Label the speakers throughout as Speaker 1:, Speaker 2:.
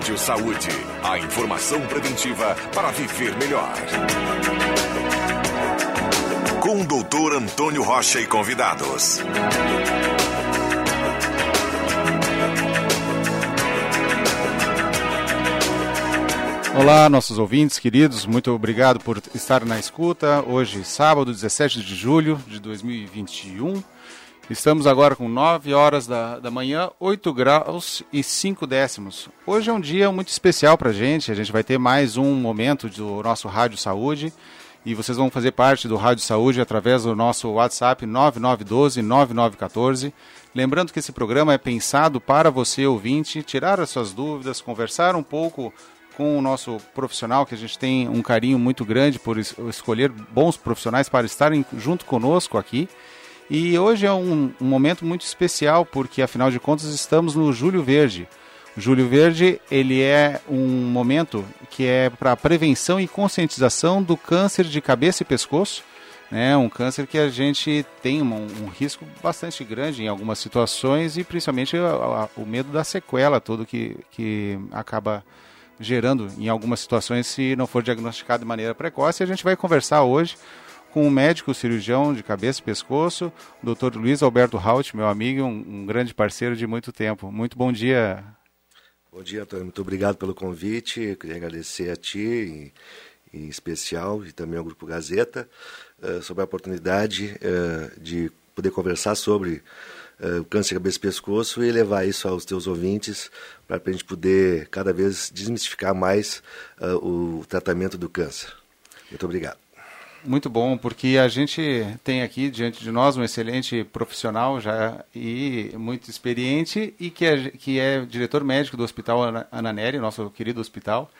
Speaker 1: Rádio Saúde. A informação preventiva para viver melhor. Com o doutor Antônio Rocha e convidados.
Speaker 2: Olá, nossos ouvintes queridos, muito obrigado por estar na escuta. Hoje, sábado, 17 de julho de 2021. Estamos agora com 9 horas da, da manhã, 8 graus e 5 décimos. Hoje é um dia muito especial para a gente. A gente vai ter mais um momento do nosso Rádio Saúde. E vocês vão fazer parte do Rádio Saúde através do nosso WhatsApp 9912-9914. Lembrando que esse programa é pensado para você, ouvinte, tirar as suas dúvidas, conversar um pouco com o nosso profissional, que a gente tem um carinho muito grande por es escolher bons profissionais para estarem junto conosco aqui. E hoje é um, um, momento muito especial, porque afinal de contas estamos no Júlio Verde. O Júlio Verde ele é um momento que é para prevenção e conscientização do câncer de cabeça e pescoço. Né, um câncer que a gente tem um, um risco bastante grande em algumas situações e principalmente a, a, o medo da sequela todo que, que acaba gerando em algumas situações se não for diagnosticado de maneira precoce. A gente vai conversar hoje com um médico cirurgião de cabeça e pescoço, o Dr. Luiz Alberto Haut, meu amigo, um, um, grande parceiro de muito tempo. Muito bom dia.
Speaker 3: Bom dia, Antônio. Muito obrigado pelo convite. Queria agradecer a ti, em, em, especial, e também ao Grupo Gazeta, uh, sobre a oportunidade uh, de poder conversar sobre uh, o câncer de cabeça e pescoço e levar isso aos teus ouvintes para a gente poder cada vez desmistificar mais o tratamento do câncer. Muito obrigado.
Speaker 2: Muito bom, porque a gente tem aqui diante de nós um excelente profissional já e muito experiente e que é, que é diretor médico do Hospital Ananeri, nosso querido hospital,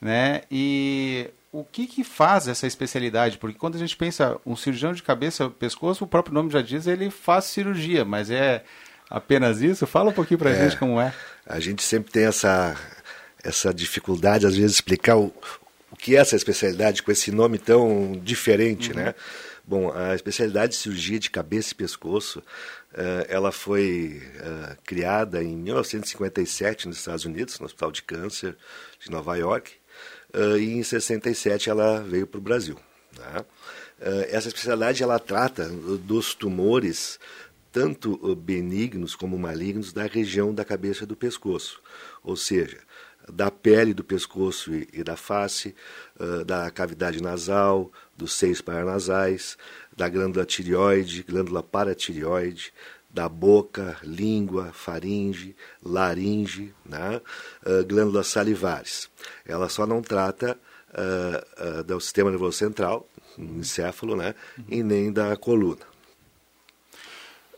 Speaker 2: né? E o que, que faz essa especialidade? Porque quando a gente pensa um cirurgião de cabeça pescoço, o próprio nome já diz, ele faz cirurgia, mas é apenas isso? Fala um pouquinho para a é, gente como é.
Speaker 3: A gente sempre tem essa essa dificuldade, às vezes, de explicar o, o que é essa especialidade com esse nome tão diferente, uhum. né? Bom, a especialidade de cirurgia de cabeça e pescoço, uh, ela foi uh, criada em 1957 nos Estados Unidos, no Hospital de Câncer de Nova York, uh, e em 67 ela veio para o Brasil. Né? essa especialidade ela trata dos tumores tanto benignos como malignos da região da cabeça e do pescoço, ou seja, da pele do pescoço e, da face, uh, da cavidade nasal, dos seios paranasais, da glândula tireoide, glândula paratireoide, da boca, língua, faringe, laringe, né? uh, glândulas salivares. Ela só não trata uh, do sistema nervoso central, encéfalo, né? e nem da coluna.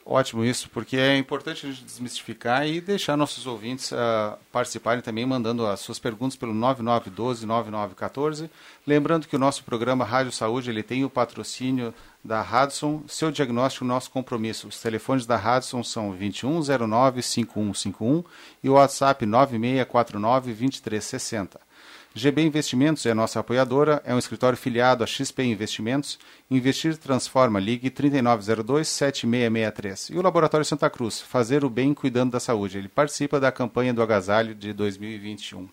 Speaker 2: Ótimo isso, porque é importante a gente desmistificar e deixar nossos ouvintes uh, participarem também, mandando as suas perguntas pelo 9912-9914. Lembrando que o nosso programa Rádio Saúde ele tem o patrocínio da Radson, seu diagnóstico, nosso compromisso. Os telefones da Radson são 2109-5151 e o WhatsApp 9649-2360. GB Investimentos é nossa apoiadora, é um escritório filiado a XP Investimentos. Investir transforma. Ligue 3902-7663. E o Laboratório Santa Cruz, fazer o bem cuidando da saúde. Ele participa da campanha do agasalho de 2021.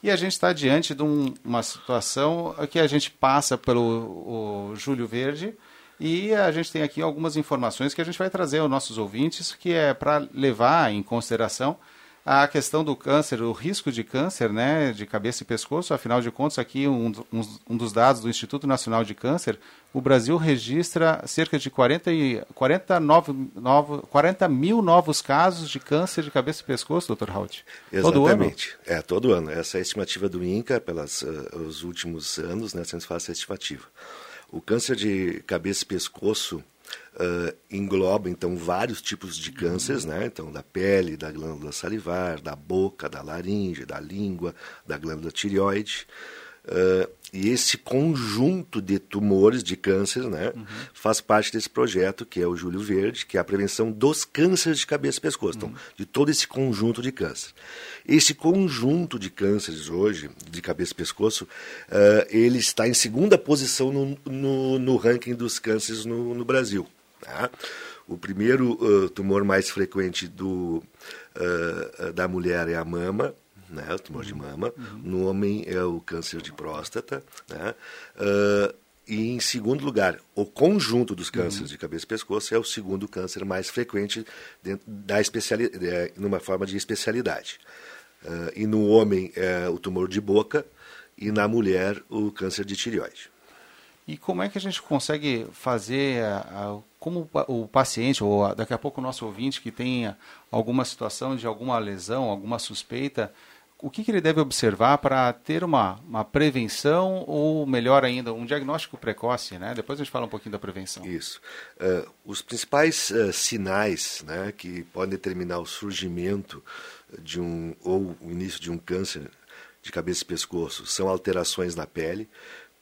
Speaker 2: E a gente está diante de um, uma situação que a gente passa pelo Júlio Verde e a gente tem aqui algumas informações que a gente vai trazer aos nossos ouvintes, que é para levar em consideração a questão do câncer, o risco de câncer, né, de cabeça e pescoço, afinal de contas, aqui um, um, um dos dados do Instituto Nacional de Câncer, o Brasil registra cerca de 40, e, 40, novo, novo, 40 mil novos casos de câncer de cabeça e pescoço, Dr. Haut.
Speaker 3: Exatamente. Todo ano? É, todo ano. Essa é a estimativa do INCA pelos uh, eh, os últimos anos, né, se faz essa estimativa. O câncer de cabeça e pescoço uh, engloba então vários tipos de cânceres, né? Então da pele, da glândula salivar, da boca, da laringe, da língua, da glândula tireoide. Uh, e esse conjunto de tumores, de câncer, né, uhum. faz parte desse projeto que é o Júlio Verde, que é a prevenção dos cânceres de cabeça e pescoço, então, uhum. de todo esse conjunto de câncer. Esse conjunto de cânceres hoje, de cabeça e pescoço, uh, ele está em segunda posição no, no, no ranking dos cânceres no, no Brasil. Tá? O primeiro uh, tumor mais frequente do, uh, da mulher é a mama, né, o tumor de mama. Uhum. No homem é o câncer de próstata. Né? Uh, e em segundo lugar, o conjunto dos cânceres uhum. de cabeça e pescoço é o segundo câncer mais frequente dentro da especialidade, é, numa forma de especialidade. E no homem é o tumor de boca e na mulher o câncer de tireoide.
Speaker 2: E como é que a gente consegue fazer, como o paciente, ou daqui a pouco o nosso ouvinte que tenha alguma situação de alguma lesão, alguma suspeita, o que, que ele deve observar para ter uma, uma prevenção ou, melhor ainda, um diagnóstico precoce? Né? Depois a gente fala um pouquinho da prevenção.
Speaker 3: Isso. Uh, os principais uh, sinais né, que podem determinar o surgimento de um ou o início de um câncer de cabeça e pescoço são alterações na pele,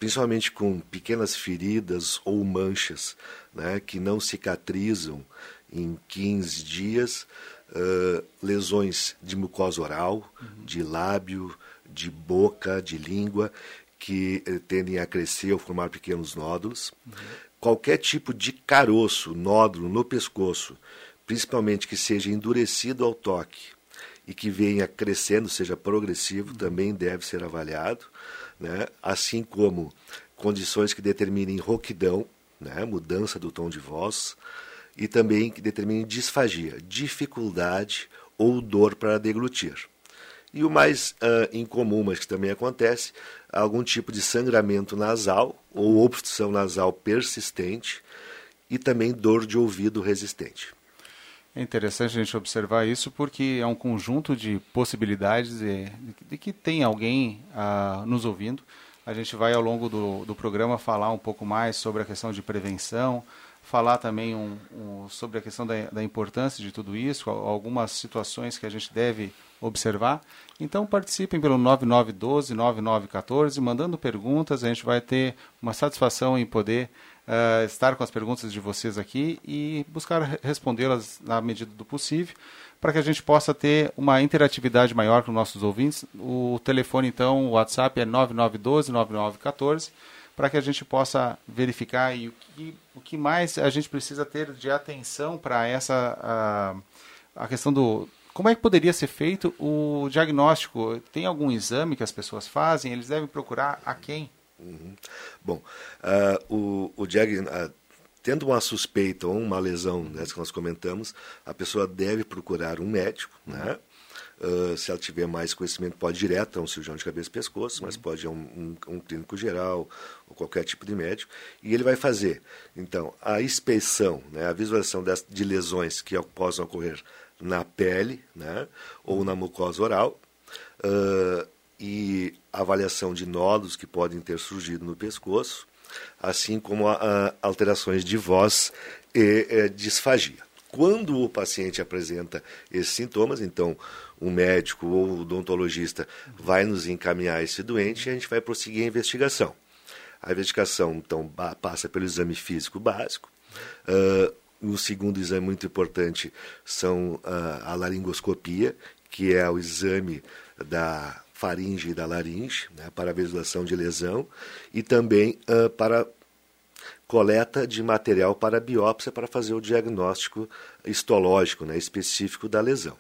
Speaker 3: principalmente com pequenas feridas ou manchas né, que não cicatrizam em 15 dias, uh, lesões de mucosa oral, uhum. de lábio, de boca, de língua, que uh, tendem a crescer ou formar pequenos nódulos. Uhum. Qualquer tipo de caroço, nódulo no pescoço, principalmente que seja endurecido ao toque e que venha crescendo, seja progressivo, uhum. também deve ser avaliado né? assim como condições que determinem rouquidão, né? mudança do tom de voz, e também que determinem disfagia, dificuldade ou dor para deglutir. E o mais uh, incomum, mas que também acontece, algum tipo de sangramento nasal ou obstrução nasal persistente e também dor de ouvido resistente.
Speaker 2: É interessante a gente observar isso porque é um conjunto de possibilidades de, de que tem alguém ah, nos ouvindo. A gente vai ao longo do, do programa falar um pouco mais sobre a questão de prevenção, falar também um, um, sobre a questão da, da, importância de tudo isso, algumas situações que a gente deve observar. Então participem pelo 9912-9914, mandando perguntas, a gente vai ter uma satisfação em poder uh, estar com as perguntas de vocês aqui e buscar respondê-las na medida do possível, para que a gente possa ter uma interatividade maior com nossos ouvintes. O telefone, então, o WhatsApp é 9912-9914, para que a gente possa verificar e o que, o que mais a gente precisa ter de atenção para essa a, a questão do como é que poderia ser feito o diagnóstico? Tem algum exame que as pessoas fazem? Eles devem procurar a quem?
Speaker 3: Uhum. Bom, uh, o, o uh, tendo uma suspeita ou uma lesão, né, que nós comentamos, a pessoa deve procurar um médico, né? Uh, se ela tiver mais conhecimento, pode ir direto a um cirurgião de cabeça e pescoço, mas pode ir a um, um, um, clínico geral ou qualquer tipo de médico, e ele vai fazer, então, a inspeção, né, a visualização das, de lesões que possam ocorrer na pele né, ou na mucosa oral, uh, e avaliação de nódulos que podem ter surgido no pescoço, assim como a, a alterações de voz e, e disfagia. Quando o paciente apresenta esses sintomas, então o médico ou o odontologista vai nos encaminhar esse doente e a gente vai prosseguir a investigação. A investigação, então, passa pelo exame físico básico. Uh, o segundo exame muito importante são uh, a laringoscopia, que é o exame da faringe e da laringe, né, para visualização de lesão, e também uh, para coleta de material para biópsia para fazer o diagnóstico histológico né, específico da lesão.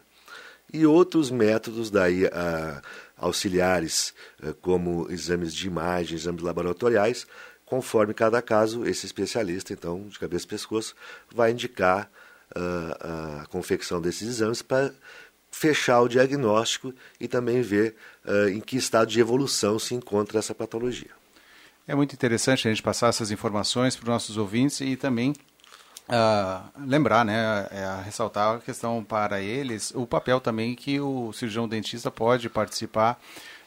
Speaker 3: E outros métodos daí uh, auxiliares, uh, como exames de imagem, exames laboratoriais, conforme cada caso, esse especialista, então, de cabeça e pescoço, vai indicar a confecção desses exames para fechar o diagnóstico e também ver uh, em que estado de evolução se encontra essa patologia.
Speaker 2: É muito interessante a gente passar essas informações para os nossos ouvintes e também uh, lembrar, né, é, ressaltar a questão para eles, o papel também que o cirurgião dentista pode participar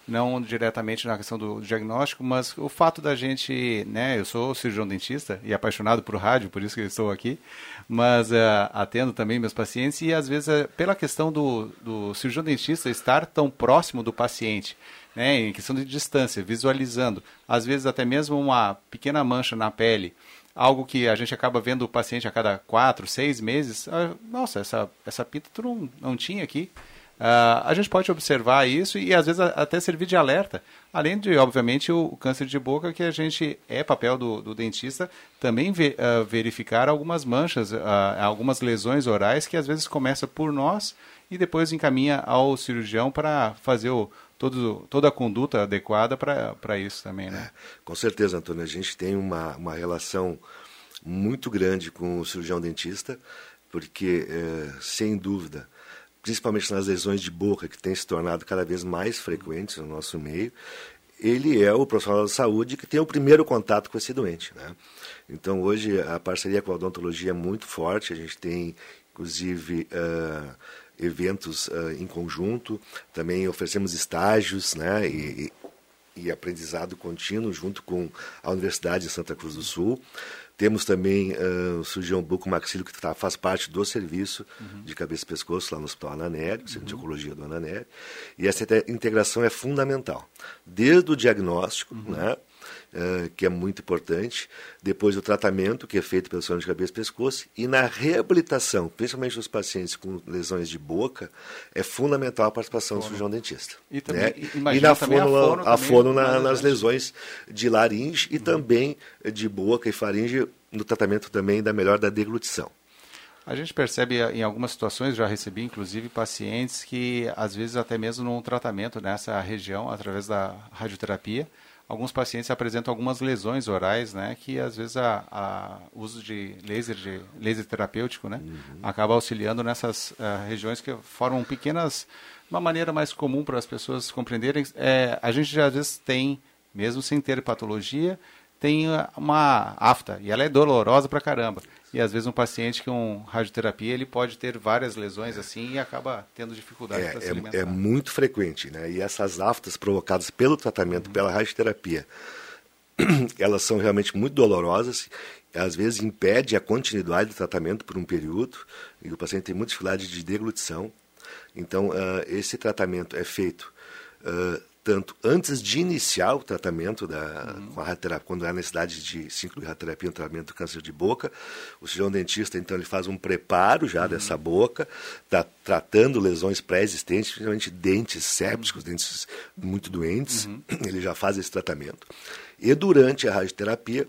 Speaker 2: não diretamente na questão do diagnóstico, mas o fato da gente, né, eu sou cirurgião dentista e apaixonado por rádio, por isso que estou aqui, mas uh, atendo também meus pacientes e às vezes uh, pela questão do, do cirurgião dentista estar tão próximo do paciente, né, em questão de distância, visualizando, às vezes até mesmo uma pequena mancha na pele, algo que a gente acaba vendo o paciente a cada quatro, seis meses, uh, nossa, essa, essa pinta tu não, não tinha aqui, Uh, a gente pode observar isso e às vezes até servir de alerta. Além de, obviamente, o, câncer de boca, que a gente é papel do, do dentista também ve, uh, verificar algumas manchas, uh, algumas lesões orais que às vezes começa por nós e depois encaminha ao cirurgião para fazer o, todo, toda a conduta adequada para isso também. Né? É,
Speaker 3: com certeza, Antônio. A gente tem uma, uma relação muito grande com o cirurgião dentista, porque, é, sem dúvida, principalmente nas lesões de boca, que têm se tornado cada vez mais frequentes no nosso meio, ele é o profissional da saúde que tem o primeiro contato com esse doente. Né? Então, hoje, a parceria com a odontologia é muito forte, a gente tem, inclusive, uh, eventos uh, em conjunto, também oferecemos estágios né? e, e, e aprendizado contínuo junto com a Universidade de Santa Cruz do Sul. Temos também uh, o cirurgião buco-maxilo, que tá, faz parte do serviço uhum. de cabeça e pescoço lá no Hospital Ananeri, Centro uhum. de Oncologia do Ananeri. E essa integração é fundamental. Desde o diagnóstico, uhum. né? Uh, que é muito importante, depois o tratamento, que é feito pelo cirurgião de cabeça e pescoço, e na reabilitação, principalmente nos pacientes com lesões de boca, é fundamental a participação fono. do cirurgião dentista. E, também, né? e na fono, a fono, a fono na, nas lesões de laringe e uhum. também de boca e faringe, no tratamento também da melhor da deglutição.
Speaker 2: A gente percebe em algumas situações, já recebi inclusive pacientes que às vezes até mesmo num tratamento nessa região, através da radioterapia, alguns pacientes apresentam algumas lesões orais, né, que às vezes a, uso de laser, de laser terapêutico, né, uhum. acaba auxiliando nessas uh, regiões que formam pequenas, uma maneira mais comum para as pessoas compreenderem. É, a gente já às vezes tem, mesmo sem ter patologia, tem uma afta e ela é dolorosa pra caramba. E às vezes um paciente com radioterapia ele pode ter várias lesões assim e acaba tendo dificuldade
Speaker 3: é,
Speaker 2: para se
Speaker 3: é,
Speaker 2: alimentar.
Speaker 3: É muito frequente, né? E essas aftas provocadas pelo tratamento, uhum. pela radioterapia, elas são realmente muito dolorosas. Às vezes impede a continuidade do tratamento por um período e o paciente tem muita dificuldade de deglutição. Então, uh, esse tratamento é feito uh, tanto antes de iniciar o tratamento da, uhum. com a radioterapia, quando há necessidade de se incluir radioterapia no tratamento do câncer de boca, o cirurgião dentista, então, ele faz um preparo já uhum. dessa boca, tá tratando lesões pré-existentes, principalmente dentes sépticos, uhum. dentes muito doentes, uhum. ele já faz esse tratamento. E durante a radioterapia,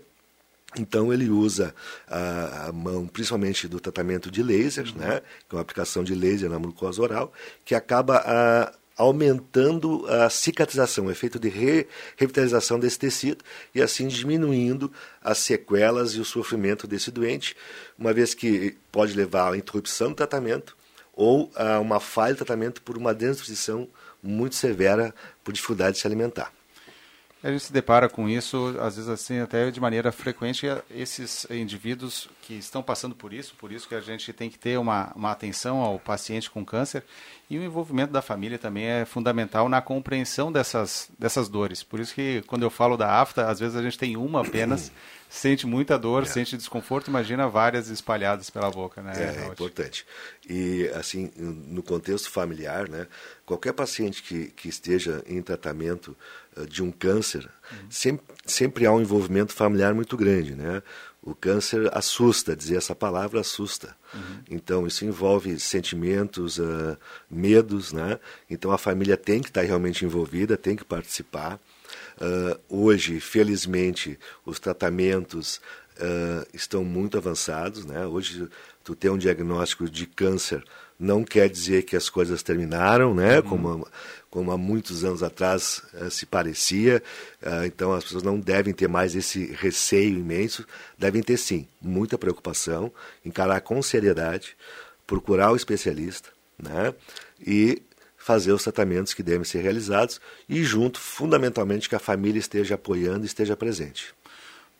Speaker 3: então ele usa a, a, mão, principalmente do tratamento de laser, uhum. né, que é uma aplicação de laser na mucosa oral, que acaba a, aumentando a cicatrização, o efeito de re revitalização desse tecido e assim diminuindo as sequelas e o sofrimento desse doente, uma vez que pode levar à interrupção do tratamento ou a uma falha de tratamento por uma desnutrição muito severa por dificuldade de se alimentar.
Speaker 2: A gente se depara com isso, às vezes assim, até de maneira frequente, esses indivíduos que estão passando por isso, por isso que a gente tem que ter uma, uma atenção ao paciente com câncer e o envolvimento da família também é fundamental na compreensão dessas, dessas dores. Por isso que quando eu falo da afta, às vezes a gente tem uma apenas, sente muita dor, é. sente desconforto, imagina várias espalhadas pela boca, né?
Speaker 3: É, é importante. E assim, no contexto familiar, né, qualquer paciente que, que esteja em tratamento de um câncer, uhum. sempre, sempre há um envolvimento familiar muito grande, né? O câncer assusta, dizer essa palavra assusta. Uhum. Então, isso envolve sentimentos, uh, medos, né? Então, a família tem que estar realmente envolvida, tem que participar. Uh, hoje, felizmente, os tratamentos uh, estão muito avançados, né? Hoje, tu tem um diagnóstico de câncer não quer dizer que as coisas terminaram, né? Uhum. Como, como há muitos anos atrás uh, se parecia. Uh, então as pessoas não devem ter mais esse receio imenso. Devem ter sim muita preocupação, encarar com seriedade, procurar o especialista, né? E fazer os tratamentos que devem ser realizados e junto, fundamentalmente, que a família esteja apoiando e esteja presente.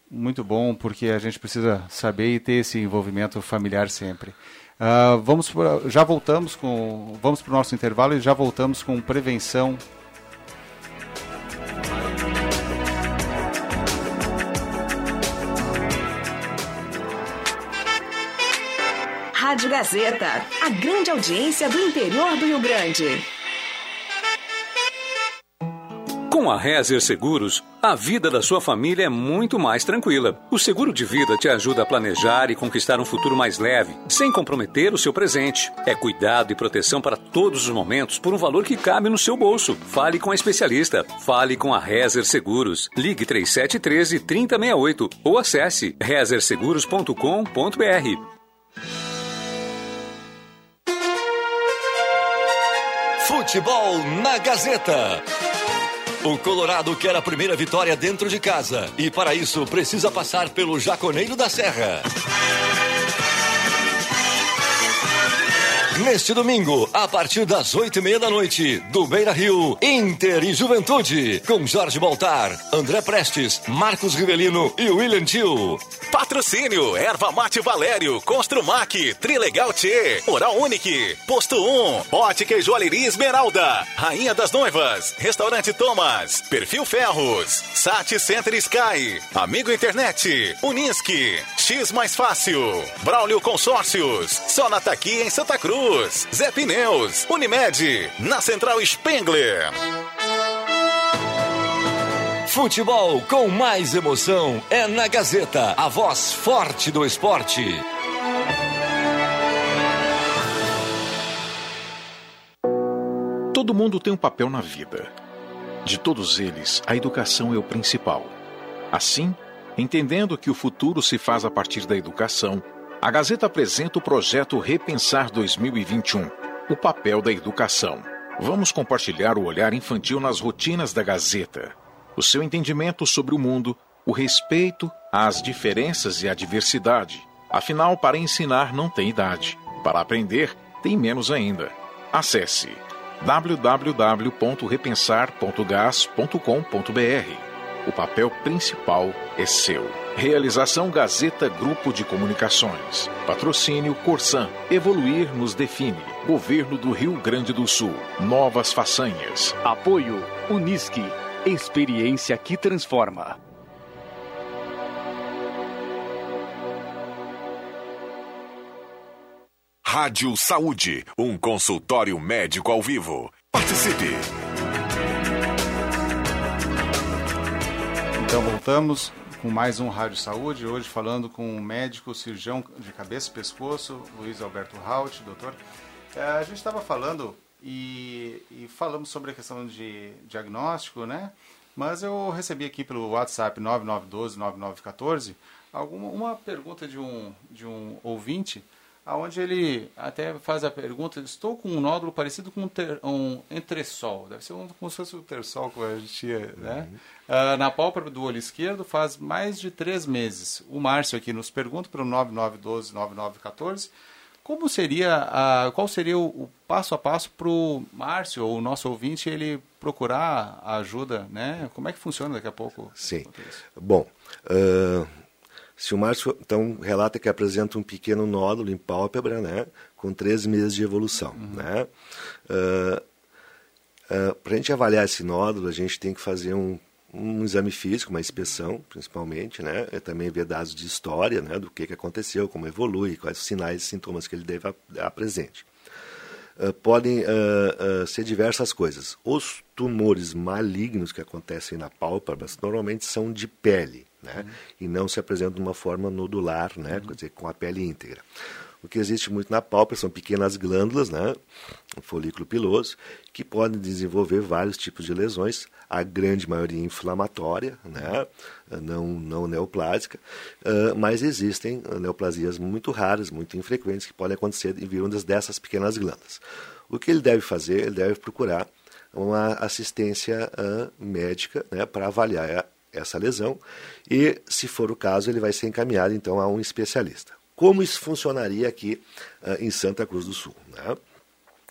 Speaker 2: Muito bom, porque a gente precisa saber e ter esse envolvimento familiar sempre. Uh, vamos pra, já voltamos com vamos para o nosso intervalo e já voltamos com prevenção.
Speaker 4: Rádio Gazeta, a grande audiência do interior do Rio Grande.
Speaker 5: Com a Rezer Seguros, a vida da sua família é muito mais tranquila. O seguro de vida te ajuda a planejar e conquistar um futuro mais leve, sem comprometer o seu presente. É cuidado e proteção para todos os momentos por um valor que cabe no seu bolso. Fale com a especialista. Fale com a Rezer Seguros. Ligue 3713 3068 ou acesse rezerseguros.com.br.
Speaker 6: Futebol na Gazeta. O Colorado quer a primeira vitória dentro de casa e, para isso, precisa passar pelo Jaconeiro da Serra. Neste domingo, a partir das oito e meia da noite, do Beira Rio, Inter e Juventude, com Jorge Baltar, André Prestes, Marcos Rivelino e William Tio.
Speaker 7: Patrocínio, Erva Mate Valério, Construmac, Trilegal T, Oral Unique, Posto 1, Ótica e Joalheria Esmeralda, Rainha das Noivas, Restaurante Thomas, Perfil Ferros, Sat Center Sky, Amigo Internet, Unisque, X Mais Fácil, Braulio Consórcios, Sonata aqui em Santa Cruz, Zé Pneus, Unimed, na Central Spengler.
Speaker 6: Futebol com mais emoção é na Gazeta, a voz forte do esporte.
Speaker 8: Todo mundo tem um papel na vida. De todos eles, a educação é o principal. Assim, entendendo que o futuro se faz a partir da educação, a Gazeta apresenta o projeto Repensar 2021 o papel da educação. Vamos compartilhar o olhar infantil nas rotinas da Gazeta, o seu entendimento sobre o mundo, o respeito às diferenças e à diversidade. Afinal, para ensinar não tem idade, para aprender tem menos ainda. Acesse www.repensar.gas.com.br. O papel principal é seu. Realização Gazeta Grupo de Comunicações. Patrocínio Corsan. Evoluir nos define. Governo do Rio Grande do Sul. Novas façanhas.
Speaker 9: Apoio Unisque. Experiência que transforma.
Speaker 1: Rádio Saúde, um consultório médico ao vivo. Participe!
Speaker 2: Então voltamos com mais um Rádio Saúde, hoje falando com o médico cirurgião de cabeça e pescoço, Luiz Alberto Haut, doutor. É, a gente estava falando e, e, falamos sobre a questão de diagnóstico, né? Mas eu recebi aqui pelo WhatsApp 9912-9914 alguma, uma pergunta de um, de um ouvinte aonde ele até faz a pergunta, estou com um nódulo parecido com um, ter, um entresol, deve ser um, como se fosse o tersol que a gente tinha, né? Uhum. Uh, na pálpebra do olho esquerdo faz mais de três meses. O Márcio aqui nos pergunta pelo 9912-9914, como seria, a, qual seria o, o passo a passo para o Márcio, ou o nosso ouvinte, ele procurar a ajuda, né? Como é que funciona daqui a pouco?
Speaker 3: Sim. Bom, uh se o Márcio, então, relata que apresenta um pequeno nódulo em pálpebra, né, com três meses de evolução, uhum. né? Uh, uh, Para a gente avaliar esse nódulo, a gente tem que fazer um, um exame físico, uma inspeção, principalmente, né? E também ver dados de história, né? Do que, que aconteceu, como evolui, quais os sinais e sintomas que ele deve apresentar. Uh, podem uh, uh, ser diversas coisas. Os tumores malignos que acontecem na pálpebra normalmente são de pele, né? Uhum. E não se apresentam de uma forma nodular, né? Uhum. Quer dizer, com a pele íntegra. O que existe muito na pálpebra são pequenas glândulas, né? Um folículo piloso, que podem desenvolver vários tipos de lesões, a grande maioria inflamatória, né? não, não neoplásica, uh, mas existem neoplasias muito raras, muito infrequentes, que podem acontecer em vindas dessas pequenas glândulas. O que ele deve fazer? Ele deve procurar uma assistência uh, médica né, para avaliar essa lesão e, se for o caso, ele vai ser encaminhado então a um especialista. Como isso funcionaria aqui uh, em Santa Cruz do Sul? Né?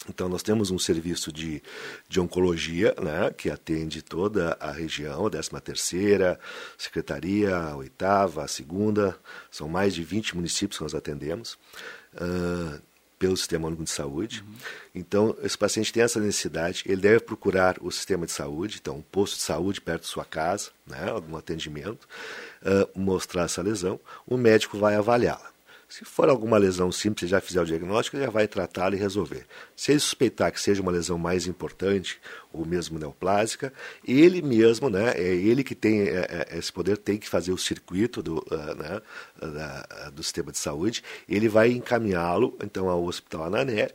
Speaker 3: Então, nós temos um serviço de, de oncologia, né, que atende toda a região, a 13ª, Secretaria, a 8 a segunda, são mais de 20 municípios que nós atendemos. Uh, pelo Sistema Único de Saúde. Uhum. Então, esse paciente tem essa necessidade, ele deve procurar o sistema de saúde, então, um posto de saúde perto da sua casa, né, algum atendimento, uh, mostrar essa lesão, o médico vai avaliá-la. Se for alguma lesão simples, já fizer o diagnóstico, já vai tratar e resolver. Se ele suspeitar que seja uma lesão mais importante, ou mesmo neoplásica, ele mesmo, né, é ele que tem é, é esse poder, tem que fazer o circuito do, uh, né, do sistema de saúde, ele vai encaminhá-lo, então, ao Hospital Anané,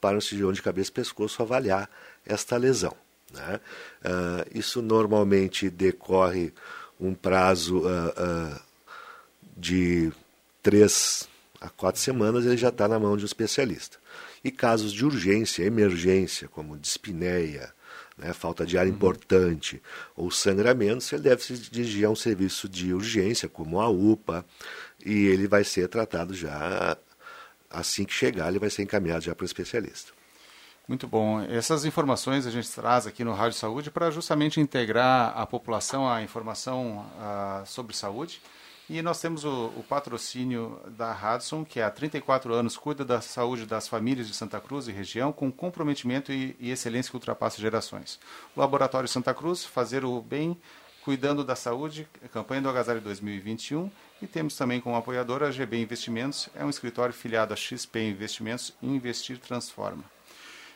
Speaker 3: para um cirurgião de cabeça e pescoço avaliar esta lesão. Né? Uh, isso normalmente decorre um prazo uh, de três a quatro semanas ele já está na mão de um especialista. E casos de urgência, emergência, como dispneia, né, falta de ar uhum. importante ou sangramentos, ele deve se dirigir a um serviço de urgência, como a UPA, e ele vai ser tratado já assim que chegar, ele vai ser encaminhado já para o especialista.
Speaker 2: Muito bom. Essas informações a gente traz aqui no Rádio Saúde para justamente integrar a população à informação uh, sobre saúde e nós temos o, o, patrocínio da Hudson, que há 34 anos cuida da saúde das famílias de Santa Cruz e região com comprometimento e, e excelência que ultrapassa gerações. O Laboratório Santa Cruz, fazer o bem cuidando da saúde, campanha do Agasalho 2021. E temos também como apoiadora a GB Investimentos, é um escritório filiado a XP Investimentos Investir Transforma.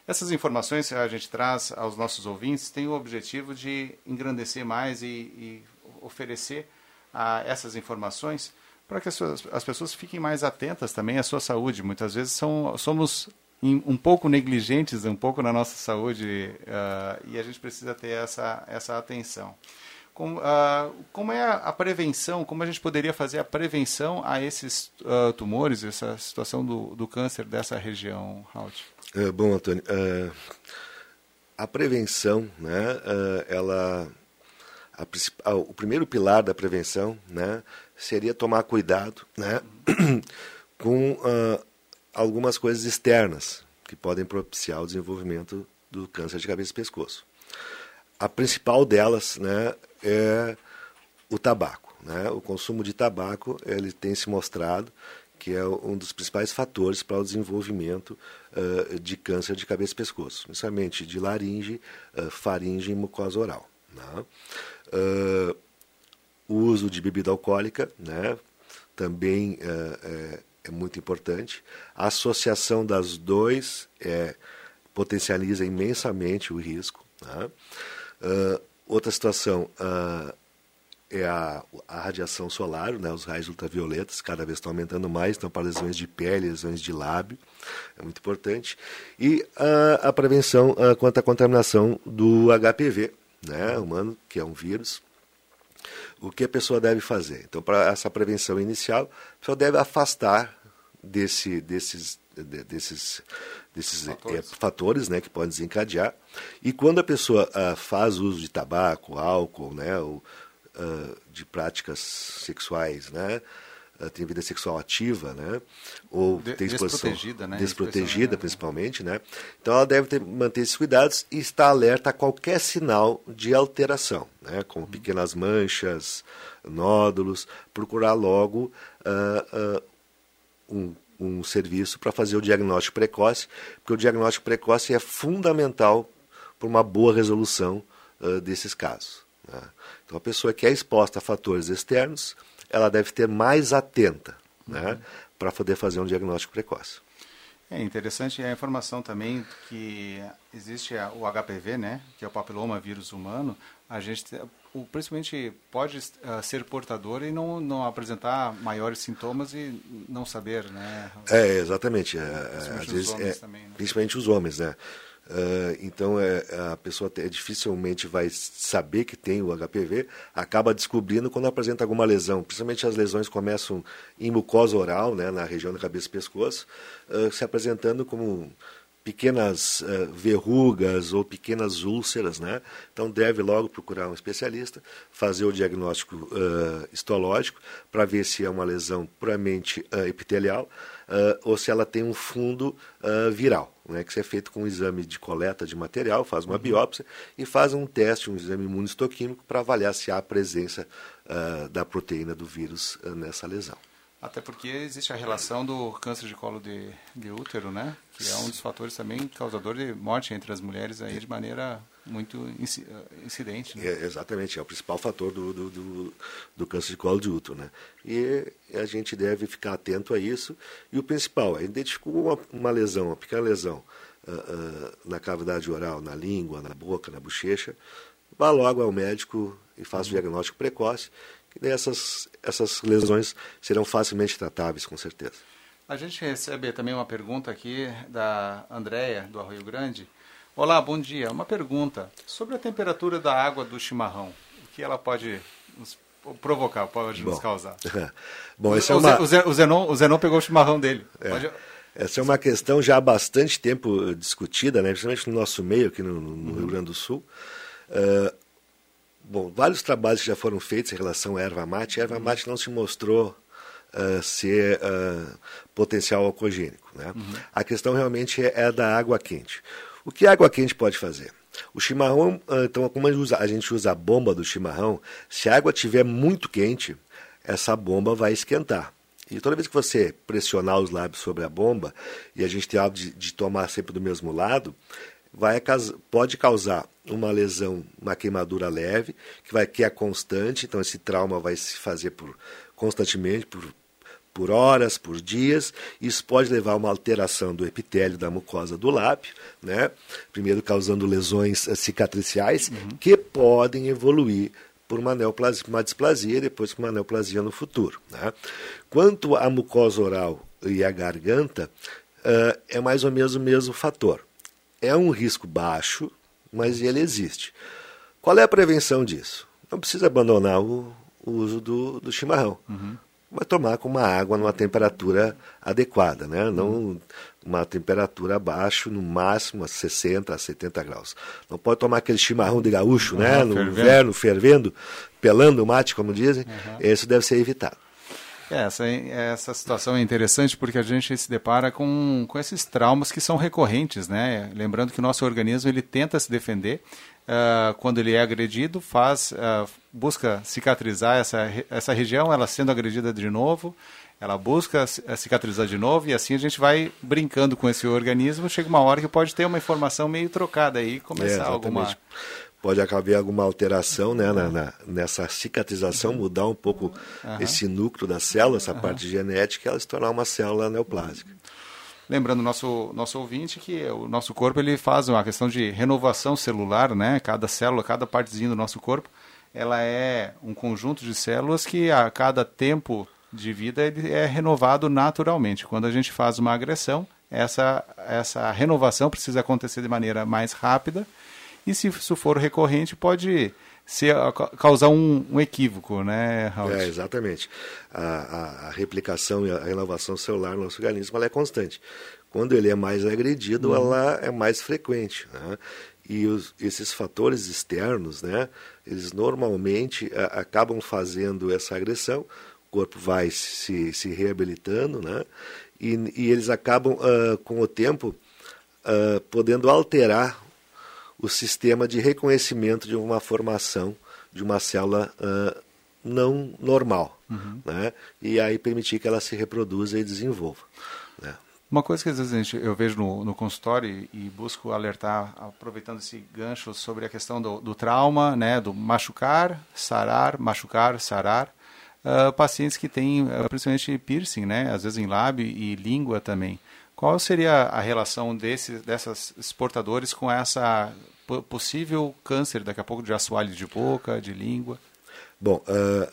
Speaker 2: Essas informações a gente traz aos nossos ouvintes têm o objetivo de engrandecer mais e, e oferecer a essas informações para que as, as, pessoas fiquem mais atentas também à sua saúde. Muitas vezes são, somos um pouco negligentes um pouco na nossa saúde uh, e a gente precisa ter essa, essa atenção. Uh, como é a, prevenção, como a gente poderia fazer a prevenção a esses uh, tumores, essa situação do, do câncer dessa região, Raul?
Speaker 3: É, bom, Antônio, uh, a prevenção, né, ela a, o primeiro pilar da prevenção né, seria tomar cuidado né, com uh, algumas coisas externas que podem propiciar o desenvolvimento do câncer de cabeça e pescoço. A principal delas né, é o tabaco. Né? O consumo de tabaco ele tem se mostrado que é um dos principais fatores para o desenvolvimento uh, de câncer de cabeça e pescoço, principalmente de laringe, uh, faringe e mucosa oral. Né? Uh, o uso de bebida alcoólica, né, também uh, é, é, muito importante. A associação das dois é, potencializa imensamente o risco. Né? Uh, outra situação é a, a, radiação solar, né, os raios ultravioletas, cada vez estão aumentando mais, então para lesões de pele, lesões de lábio, é muito importante. E a prevenção quanto à contaminação do HPV, né, humano, que é um vírus, o que a pessoa deve fazer? Então, para essa prevenção inicial, a pessoa deve afastar desse, desses, desses, desses fatores, é, fatores né, que podem desencadear. E quando a pessoa uh, faz uso de tabaco, álcool, né, ou, uh, de práticas sexuais, né, tem vida sexual ativa, né? Ou
Speaker 2: de,
Speaker 3: tem
Speaker 2: exposição desprotegida, né?
Speaker 3: desprotegida, principalmente, né? Então ela deve ter, manter esses cuidados e estar alerta a qualquer sinal de alteração, né? Como uhum. pequenas manchas, nódulos, procurar logo uh, uh, um, um serviço para fazer o diagnóstico precoce, porque o diagnóstico precoce é fundamental para uma boa resolução uh, desses casos. Né? Então a pessoa que é exposta a fatores externos ela deve ter mais atenta né, uhum. para poder fazer um diagnóstico precoce.
Speaker 2: É interessante a informação também que existe o HPV, né, que é o papiloma vírus humano. A gente, o, principalmente, pode uh, ser portador e não, não apresentar maiores sintomas e não saber, né?
Speaker 3: É, exatamente. É, é às vezes, é, também, né? Principalmente os homens, né? Uh, então é, a pessoa te, dificilmente vai saber que tem o HPV, acaba descobrindo quando apresenta alguma lesão. Principalmente as lesões começam em mucosa oral, né, na região da cabeça e pescoço, uh, se apresentando como pequenas uh, verrugas ou pequenas úlceras, né? Então deve logo procurar um especialista, fazer o diagnóstico uh, histológico para ver se é uma lesão puramente uh, epitelial ou se ela tem um fundo viral, né? Que isso é feito com um exame de coleta de material, faz uma uhum. biópsia e faz um teste, um exame imunistoquímico para avaliar se há a presença da proteína do vírus nessa lesão.
Speaker 2: Até porque existe a relação do câncer de colo de, de útero, né? Que é um dos fatores também causador de morte entre as mulheres aí de maneira muito incidente. Né?
Speaker 3: É, exatamente, é o principal fator do, do, do, do, câncer de colo de útero, né? E a gente deve ficar atento a isso. E o principal, é identificou uma, uma lesão, uma pequena lesão uh, uh, na cavidade oral, na língua, na boca, na bochecha, vá logo ao médico e faça o diagnóstico precoce essas, essas lesões serão facilmente tratáveis, com certeza.
Speaker 2: A gente recebe também uma pergunta aqui da Andréia, do Arroio Grande. Olá, bom dia. Uma pergunta sobre a temperatura da água do chimarrão. O que ela pode nos provocar, pode Bom, nos causar?
Speaker 3: Bom, essa é uma...
Speaker 2: o, Zenon, o Zenon pegou o chimarrão dele.
Speaker 3: É. Pode... Essa é uma questão já há bastante tempo discutida, né? principalmente no nosso meio, aqui no, no uhum. Rio Grande do Sul. Uh, bom, vários trabalhos já foram feitos em relação à erva mate. A erva mate não se mostrou uh, ser uh, potencial alcogênico. Né? Uhum. A questão realmente é, é, da água quente. O que a água quente pode fazer? O chimarrão, uh, então, como a gente, usa, a gente usa a bomba do chimarrão, se a água estiver muito quente, essa bomba vai esquentar. E toda vez que você pressionar os lábios sobre a bomba, e a gente tem o hábito de, de tomar sempre do mesmo lado, vai, pode causar uma lesão, uma queimadura leve, que, vai, que é constante, então esse trauma vai se fazer por, constantemente, por, por horas, por dias. Isso pode levar a uma alteração do epitélio da mucosa do lábio, né? primeiro causando lesões eh, cicatriciais, uhum. que podem evoluir por uma, neoplasia, uma displasia e depois por uma neoplasia no futuro. Né? Quanto à mucosa oral e à garganta, uh, é mais ou menos o mesmo fator. É um risco baixo, mas ele existe. Qual é a prevenção disso? Não precisa abandonar o, o uso do, do chimarrão. Uhum. Vai tomar com uma água numa temperatura adequada, né? não uhum. uma temperatura abaixo, no máximo a 60 a 70 graus. Não pode tomar aquele chimarrão de gaúcho, uhum, né? no fervendo. inverno, fervendo, pelando o mate, como dizem. Isso deve ser evitado.
Speaker 2: É, essa, essa situação é interessante porque a gente se depara com, com esses traumas que são recorrentes, né? Lembrando que o nosso organismo ele tenta se defender uh, quando ele é agredido, faz, uh, busca cicatrizar essa, essa região, ela sendo agredida de novo, ela busca cicatrizar de novo e assim a gente vai brincando com esse organismo. Chega uma hora que pode ter uma informação meio trocada aí, começar é, alguma
Speaker 3: pode haver alguma alteração né, na, na, nessa cicatrização, mudar um pouco uhum. esse núcleo da célula, essa uhum. parte genética, ela se tornar uma célula neoplásica.
Speaker 2: Lembrando nosso nosso ouvinte que o nosso corpo ele faz uma questão de renovação celular, né? Cada célula, cada partezinha do nosso corpo, ela é um conjunto de células que a cada tempo de vida ele é renovado naturalmente. Quando a gente faz uma agressão, essa essa renovação precisa acontecer de maneira mais rápida e se isso for recorrente, pode ser, causar um, um equívoco, né, Raul?
Speaker 3: É, exatamente. A, a, a, replicação e a renovação celular no nosso organismo é constante. Quando ele é mais agredido, uhum. ela é mais frequente. Né? E os, esses fatores externos, né, eles normalmente a, acabam fazendo essa agressão, o corpo vai se, se reabilitando, né, e, e eles acabam, uh, com o tempo, uh, podendo alterar o sistema de reconhecimento de uma formação de uma célula uh, não normal, uhum. né? e aí permitir que ela se reproduza e desenvolva. Né?
Speaker 2: Uma coisa que às vezes gente, eu vejo no, no consultório e, e, busco alertar, aproveitando esse gancho sobre a questão do, do trauma, né, do machucar, sarar, machucar, sarar, uh, pacientes que têm uh, principalmente piercing, né, às vezes em lábio e língua também. Qual seria a relação desses, dessas exportadores com essa possível câncer daqui a pouco de assoalho de boca, de língua?
Speaker 3: Bom, uh,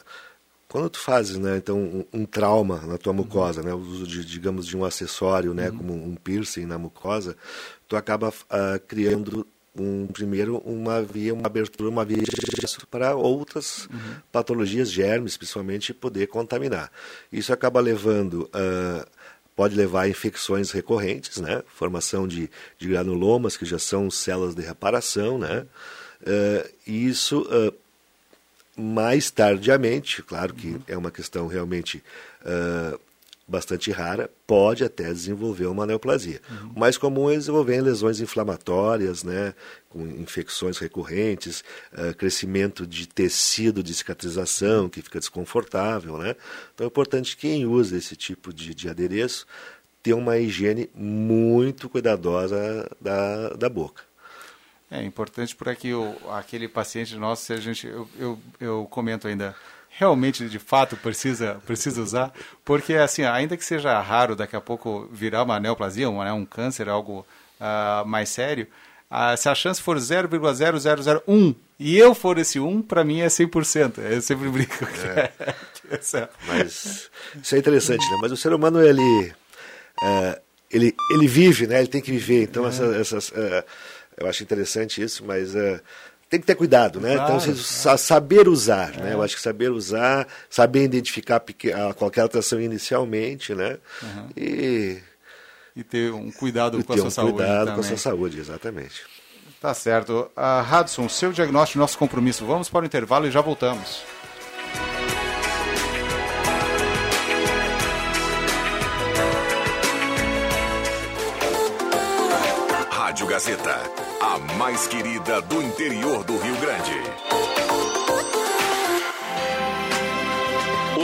Speaker 3: quando tu fazes, né, então um, um trauma na tua mucosa, uhum. né, o uso de, digamos, de um acessório, né, uhum. como um piercing na mucosa, tu acaba uh, criando um primeiro uma via, uma abertura, uma via de para outras uhum. patologias, germes, principalmente, poder contaminar. Isso acaba levando uh, pode levar a infecções recorrentes, né? Formação de, de granulomas, que já são células de reparação, né? Uh, e isso, uh, mais tardiamente, claro que uhum. é uma questão realmente uh, bastante rara, pode até desenvolver uma neoplasia. Uhum. O mais comum é desenvolver lesões inflamatórias, né, com infecções recorrentes, uh, crescimento de tecido de cicatrização que fica desconfortável. Né? Então é importante que quem usa esse tipo de, de adereço ter uma higiene muito cuidadosa da, da boca.
Speaker 2: É importante para que o, aquele paciente nosso, se a gente, eu, eu, eu comento ainda, realmente de fato precisa precisa usar porque assim ainda que seja raro daqui a pouco virar uma neoplasia um, né, um câncer algo uh, mais sério uh, se a chance for 0,0001 e eu for esse 1 para mim é 100% eu sempre brinco é.
Speaker 3: é. mas isso é interessante né mas o ser humano ele uh, ele ele vive né ele tem que viver então é. essas, essas eu acho interessante isso mas tem que ter cuidado, né? Claro, então, claro. saber usar, é. né? Eu acho que saber usar, saber identificar qualquer alteração inicialmente, né? Uhum. E
Speaker 2: e ter um cuidado com
Speaker 3: a
Speaker 2: sua um saúde.
Speaker 3: cuidado
Speaker 2: também.
Speaker 3: com a sua saúde, exatamente.
Speaker 2: Tá certo. Uh, Hudson, seu diagnóstico, nosso compromisso. Vamos para o intervalo e já voltamos.
Speaker 1: Rádio Gazeta, a mais querida do interior do Rio Grande.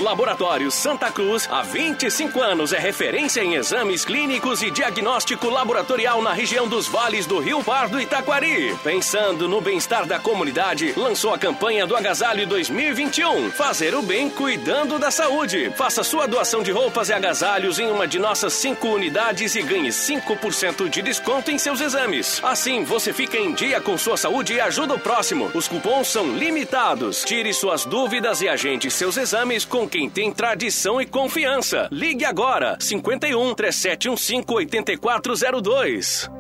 Speaker 10: Laboratório Santa Cruz, há 25 anos é referência em exames clínicos e diagnóstico laboratorial na região dos vales do Rio Pardo e Taquari. Pensando no bem-estar da comunidade, lançou a campanha do Agasalho 2021. Fazer o bem cuidando da saúde. Faça sua doação de roupas e agasalhos em uma de nossas cinco unidades e ganhe 5% de desconto em seus exames. Assim, você fica em dia com sua saúde e ajuda o próximo. Os cupons são limitados. Tire suas dúvidas e agende seus exames com quem tem tradição e confiança. Ligue agora 51 3715 8402.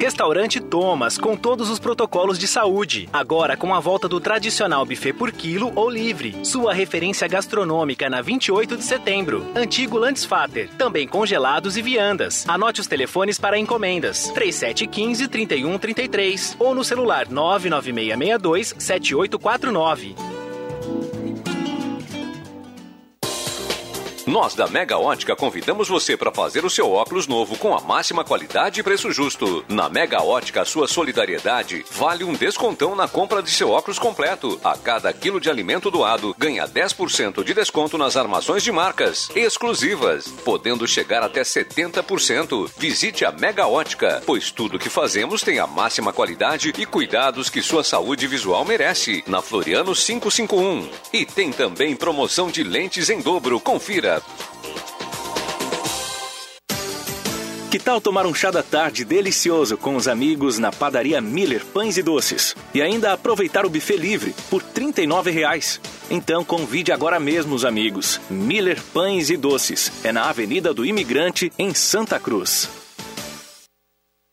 Speaker 11: Restaurante Thomas, com todos os protocolos de saúde. Agora com a volta do tradicional buffet por quilo ou livre. Sua referência gastronômica na 28 de setembro. Antigo Landsfater. Também congelados e viandas. Anote os telefones para encomendas. 3715-3133 ou no celular 99662
Speaker 5: Nós da Mega Ótica convidamos você para fazer o seu óculos novo com a máxima qualidade e preço justo. Na Mega Ótica, sua solidariedade vale um descontão na compra de seu óculos completo. A cada quilo de alimento doado, ganha 10% de desconto nas armações de marcas exclusivas, podendo chegar até 70%. Visite a Mega Ótica, pois tudo que fazemos tem a máxima qualidade e cuidados que sua saúde visual merece. Na Floriano 551. E tem também promoção de lentes em dobro. Confira
Speaker 10: que tal tomar um chá da tarde delicioso com os amigos na padaria Miller Pães e Doces? E ainda aproveitar o buffet livre por R$ 39,00. Então convide agora mesmo os amigos. Miller Pães e Doces. É na Avenida do Imigrante, em Santa Cruz.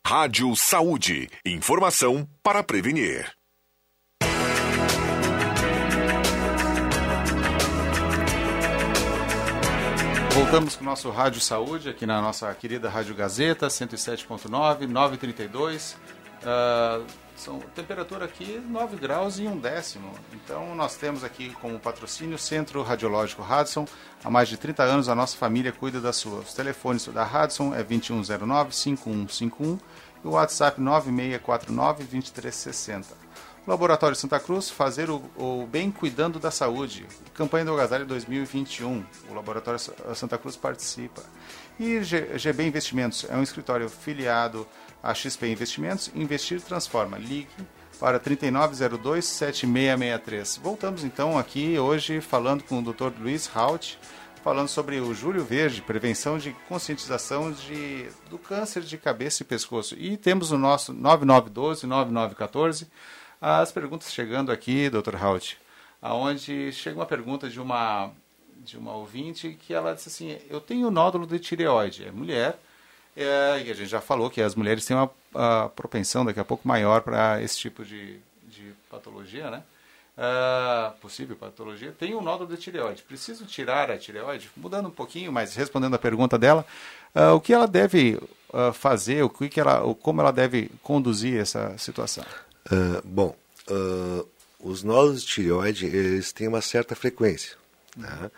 Speaker 1: Rádio Saúde. Informação para prevenir.
Speaker 2: Voltamos com o nosso Rádio Saúde, aqui na nossa querida Rádio Gazeta, 107.9, 932. Uh, são, temperatura aqui 9 graus e um décimo. Então nós temos aqui como patrocínio o Centro Radiológico Hudson. Há mais de 30 anos a nossa família cuida da sua. Os telefones da Hudson é 2109-5151 e o WhatsApp 9649-2360. Laboratório Santa Cruz, fazer o, o, bem cuidando da saúde. Campanha do Agasalho 2021. O Laboratório Santa Cruz participa. E G, GB Investimentos é um escritório filiado a XP Investimentos. Investir transforma. Ligue para 3902-7663. Voltamos então aqui hoje falando com o Dr. Luiz Haut, falando sobre o Júlio Verde, prevenção de conscientização de, do câncer de cabeça e pescoço. E temos o nosso 9912-9914 as perguntas chegando aqui, Dr. Haut, aonde chega uma pergunta de uma de uma ouvinte que ela disse assim: Eu tenho nódulo de tireoide, é mulher, é, e a gente já falou que as mulheres têm uma a propensão daqui a pouco maior para esse tipo de, de patologia, né? Uh, possível patologia, tem um nódulo de tireoide. Preciso tirar a tireoide? Mudando um pouquinho, mas respondendo a pergunta dela, uh, o que ela deve uh, fazer, o que, que ela, como ela deve conduzir essa situação?
Speaker 3: Uh, bom, uh, os nódulos de tireoide eles têm uma certa frequência. Tá?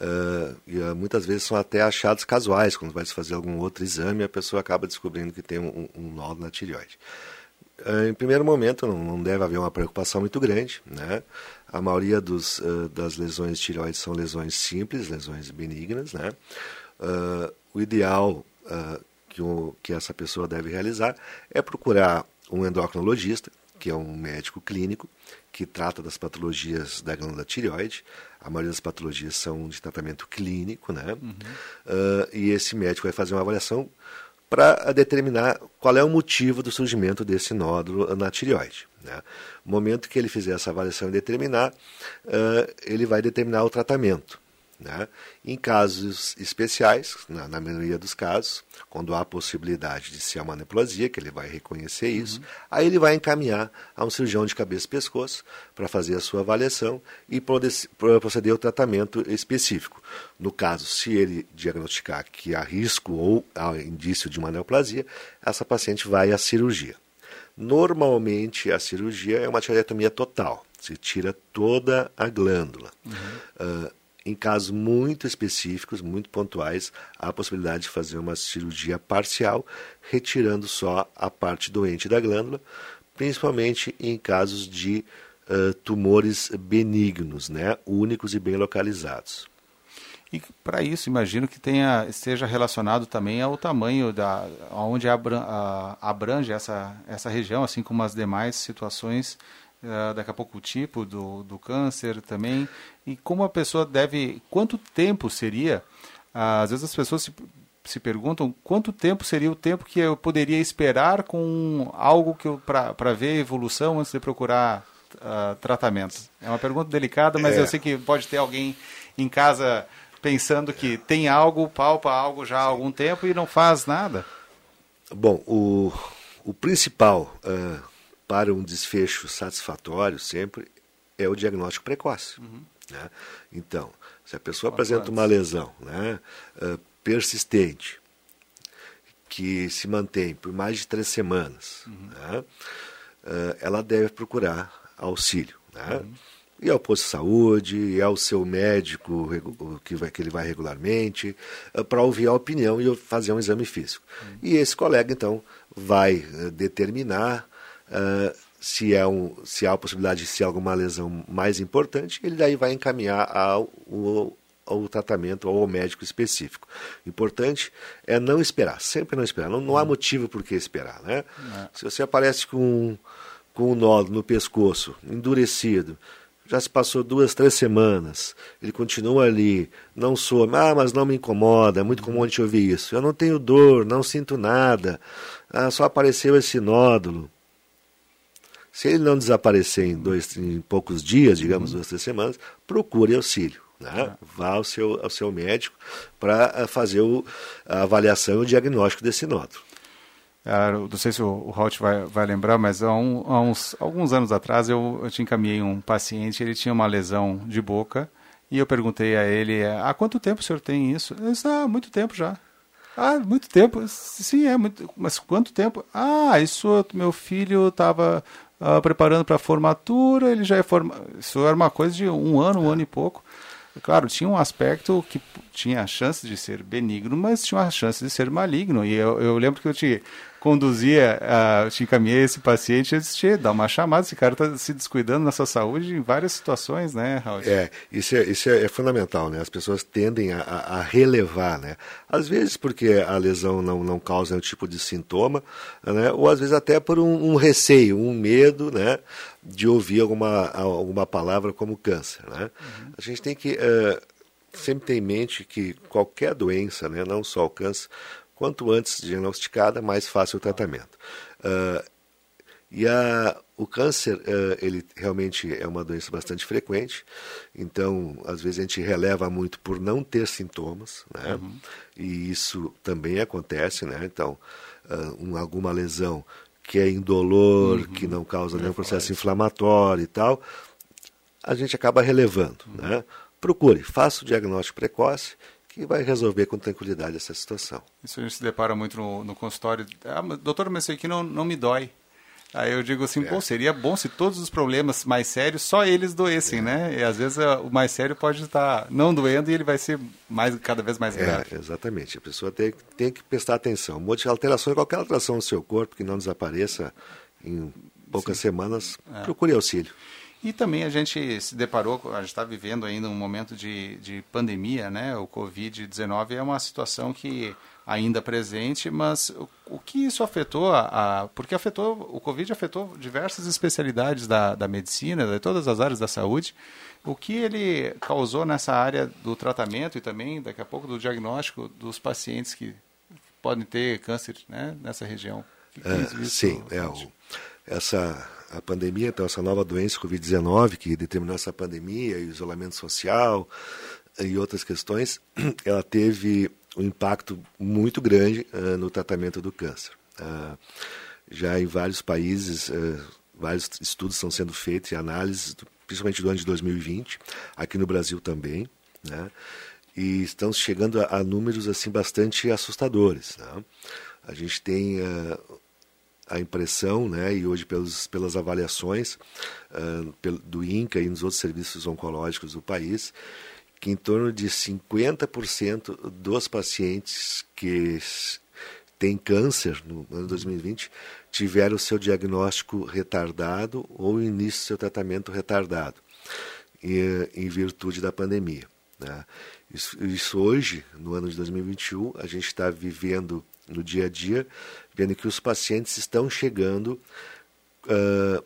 Speaker 3: Uh, e muitas vezes são até achados casuais, quando vai se fazer algum outro exame, a pessoa acaba descobrindo que tem um, um nódulo na tireoide. Em primeiro momento, não, não, deve haver uma preocupação muito grande. Né? A maioria dos, das lesões de tireoide são lesões simples, lesões benignas. Né? o ideal que, o, que essa pessoa deve realizar é procurar um endocrinologista, que é um médico clínico, que trata das patologias da glândula tireoide. A maioria das patologias são de tratamento clínico, né? Uhum. Uh, e esse médico vai fazer uma avaliação para determinar qual é o motivo do surgimento desse nódulo na tireoide. Né? No momento que ele fizer essa avaliação e determinar, uh, ele vai determinar o tratamento. Né? Em casos especiais, na, na, maioria dos casos, quando há possibilidade de ser uma neoplasia, que ele vai reconhecer isso, uhum. aí ele vai encaminhar a um cirurgião de cabeça e pescoço para fazer a sua avaliação e proceder ao tratamento específico. No caso, se ele diagnosticar que há risco ou há indício de uma neoplasia, essa paciente vai à cirurgia. Normalmente, a cirurgia é uma tireotomia total, se tira toda a glândula. Uhum. Uh, em casos muito específicos, muito pontuais, há a possibilidade de fazer uma cirurgia parcial, retirando só a parte doente da glândula, principalmente em casos de uh, tumores benignos, né, únicos e bem localizados.
Speaker 2: E para isso, imagino que tenha, esteja relacionado também ao tamanho da, onde abrange essa, essa região, assim como as demais situações uh, daqui a pouco o tipo do, do câncer também, e como a pessoa deve, quanto tempo seria, uh, às vezes as pessoas se, se perguntam quanto tempo seria o tempo que eu poderia esperar com algo que para ver evolução antes de procurar uh, tratamento. É uma pergunta delicada, mas é. eu sei que pode ter alguém em casa pensando que tem algo, palpa algo já há algum tempo e não faz nada.
Speaker 3: Bom, o, o principal uh, para um desfecho satisfatório sempre é o diagnóstico precoce. Uhum. Né? Então, se a pessoa apresenta uma lesão né, uh, persistente, que se mantém por mais de três semanas, uhum. né, uh, ela deve procurar auxílio. Né? Uhum. E ao posto de saúde, e ao seu médico que, vai, que ele vai regularmente, uh, para ouvir a opinião e fazer um exame físico. Uhum. E esse colega, então, vai determinar Uh, se, é um, se há a possibilidade de ser alguma lesão mais importante, ele daí vai encaminhar ao, ao, ao tratamento ou ao médico específico. Importante é não esperar, sempre não esperar. Não, não há motivo por que esperar. Né? Se você aparece com, com um nó no pescoço, endurecido, já se passou duas, três semanas, ele continua ali, não sou, ah, mas não me incomoda, é muito comum a gente ouvir isso. Eu não tenho dor, não sinto nada, ah, só apareceu esse nódulo. Se ele não desaparecer em, dois, em poucos dias, digamos, duas, três semanas, procure auxílio. Né? É. Vá ao seu, ao seu médico para eh, fazer o, a avaliação e o diagnóstico desse nódulo.
Speaker 2: Ah, não sei se o, o Halt vai, vai lembrar, mas há, um, há uns, alguns anos atrás eu, eu te encaminhei um paciente, ele tinha uma lesão de boca, e eu perguntei a ele, há quanto tempo o senhor tem isso? Ele disse, ah, muito tempo já. Ah, muito tempo? Sim, é muito. Mas quanto tempo? Ah, isso meu filho estava uh, preparando para a formatura, ele já é forma... Isso era uma coisa de um ano, um ano e pouco. Claro, tinha um aspecto que tinha a chance de ser benigno, mas tinha a chance de ser maligno. E eu, eu lembro que eu te conduzia, uh, te encaminhei esse paciente, eu disse, dá uma chamada, esse cara está se descuidando na sua saúde em várias situações, né, Raul?
Speaker 3: É, isso, é, isso é, é fundamental, né? As pessoas tendem a, a, relevar, né? Às vezes porque a lesão não, não causa nenhum tipo de sintoma, né? Ou às vezes até por um, um receio, um medo, né? De ouvir alguma, alguma palavra como câncer, né? Uhum. A gente tem que... Uh, sempre ter em mente que qualquer doença, né, não só o câncer, Quanto antes diagnosticada, mais fácil o tratamento. Uh, e a, o câncer, uh, ele realmente é uma doença bastante frequente, então, às vezes, a gente releva muito por não ter sintomas, né? Uhum. E isso também acontece, né? Então, uh, um, alguma lesão que é indolor, uhum. que não causa nenhum processo inflamatório e tal, a gente acaba relevando, uhum. né? Procure, faça o diagnóstico precoce que vai resolver com tranquilidade essa situação.
Speaker 2: Isso a gente se depara muito no, no consultório. Ah, doutor, mas isso aqui não, não me dói. Aí eu digo assim, é. bom, seria bom se todos os problemas mais sérios só eles doessem, é. né? E às vezes o mais sério pode estar não doendo e ele vai ser mais, cada vez mais é, grave.
Speaker 3: É, exatamente. A pessoa tem, tem que prestar atenção. Alteração, qualquer alteração no seu corpo que não desapareça em poucas Sim. semanas, é. procure auxílio.
Speaker 2: E também a gente se deparou, a gente está vivendo ainda um momento de, de pandemia, né? O Covid-19 é uma situação que ainda presente, mas o, o que isso afetou, a, a, porque afetou, o Covid afetou diversas especialidades da, da medicina, de todas as áreas da saúde, o que ele causou nessa área do tratamento e também, daqui a pouco, do diagnóstico dos pacientes que podem ter câncer né, nessa região?
Speaker 3: É, sim, é o, essa a pandemia, então essa nova doença Covid-19 que determinou essa pandemia, isolamento social e outras questões, ela teve um impacto muito grande uh, no tratamento do câncer. Uh, já em vários países, uh, vários estudos estão sendo feitos e análises, principalmente do ano de 2020, aqui no Brasil também, né? e estão chegando a, a números assim bastante assustadores. Né? A gente tem a impressão, né, e hoje pelos, pelas avaliações uh, do INCA e nos outros serviços oncológicos do país, que em torno de 50% dos pacientes que têm câncer no ano 2020 tiveram seu diagnóstico retardado ou início do seu tratamento retardado, e, em virtude da pandemia. Né? Isso, isso hoje, no ano de 2021, a gente está vivendo no dia a dia, vendo que os pacientes estão chegando uh,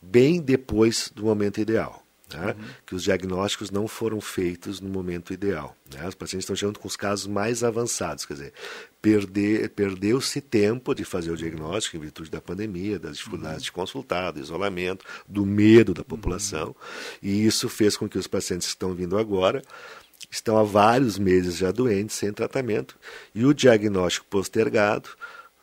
Speaker 3: bem depois do momento ideal. Né? Uhum. Que os diagnósticos não foram feitos no momento ideal. Né? Os pacientes estão chegando com os casos mais avançados, quer dizer, perder, perdeu-se tempo de fazer o diagnóstico em virtude da pandemia, das dificuldades uhum. de consultar, do isolamento, do medo da população, uhum. e isso fez com que os pacientes que estão vindo agora estão há vários meses já doentes, sem tratamento, e o diagnóstico postergado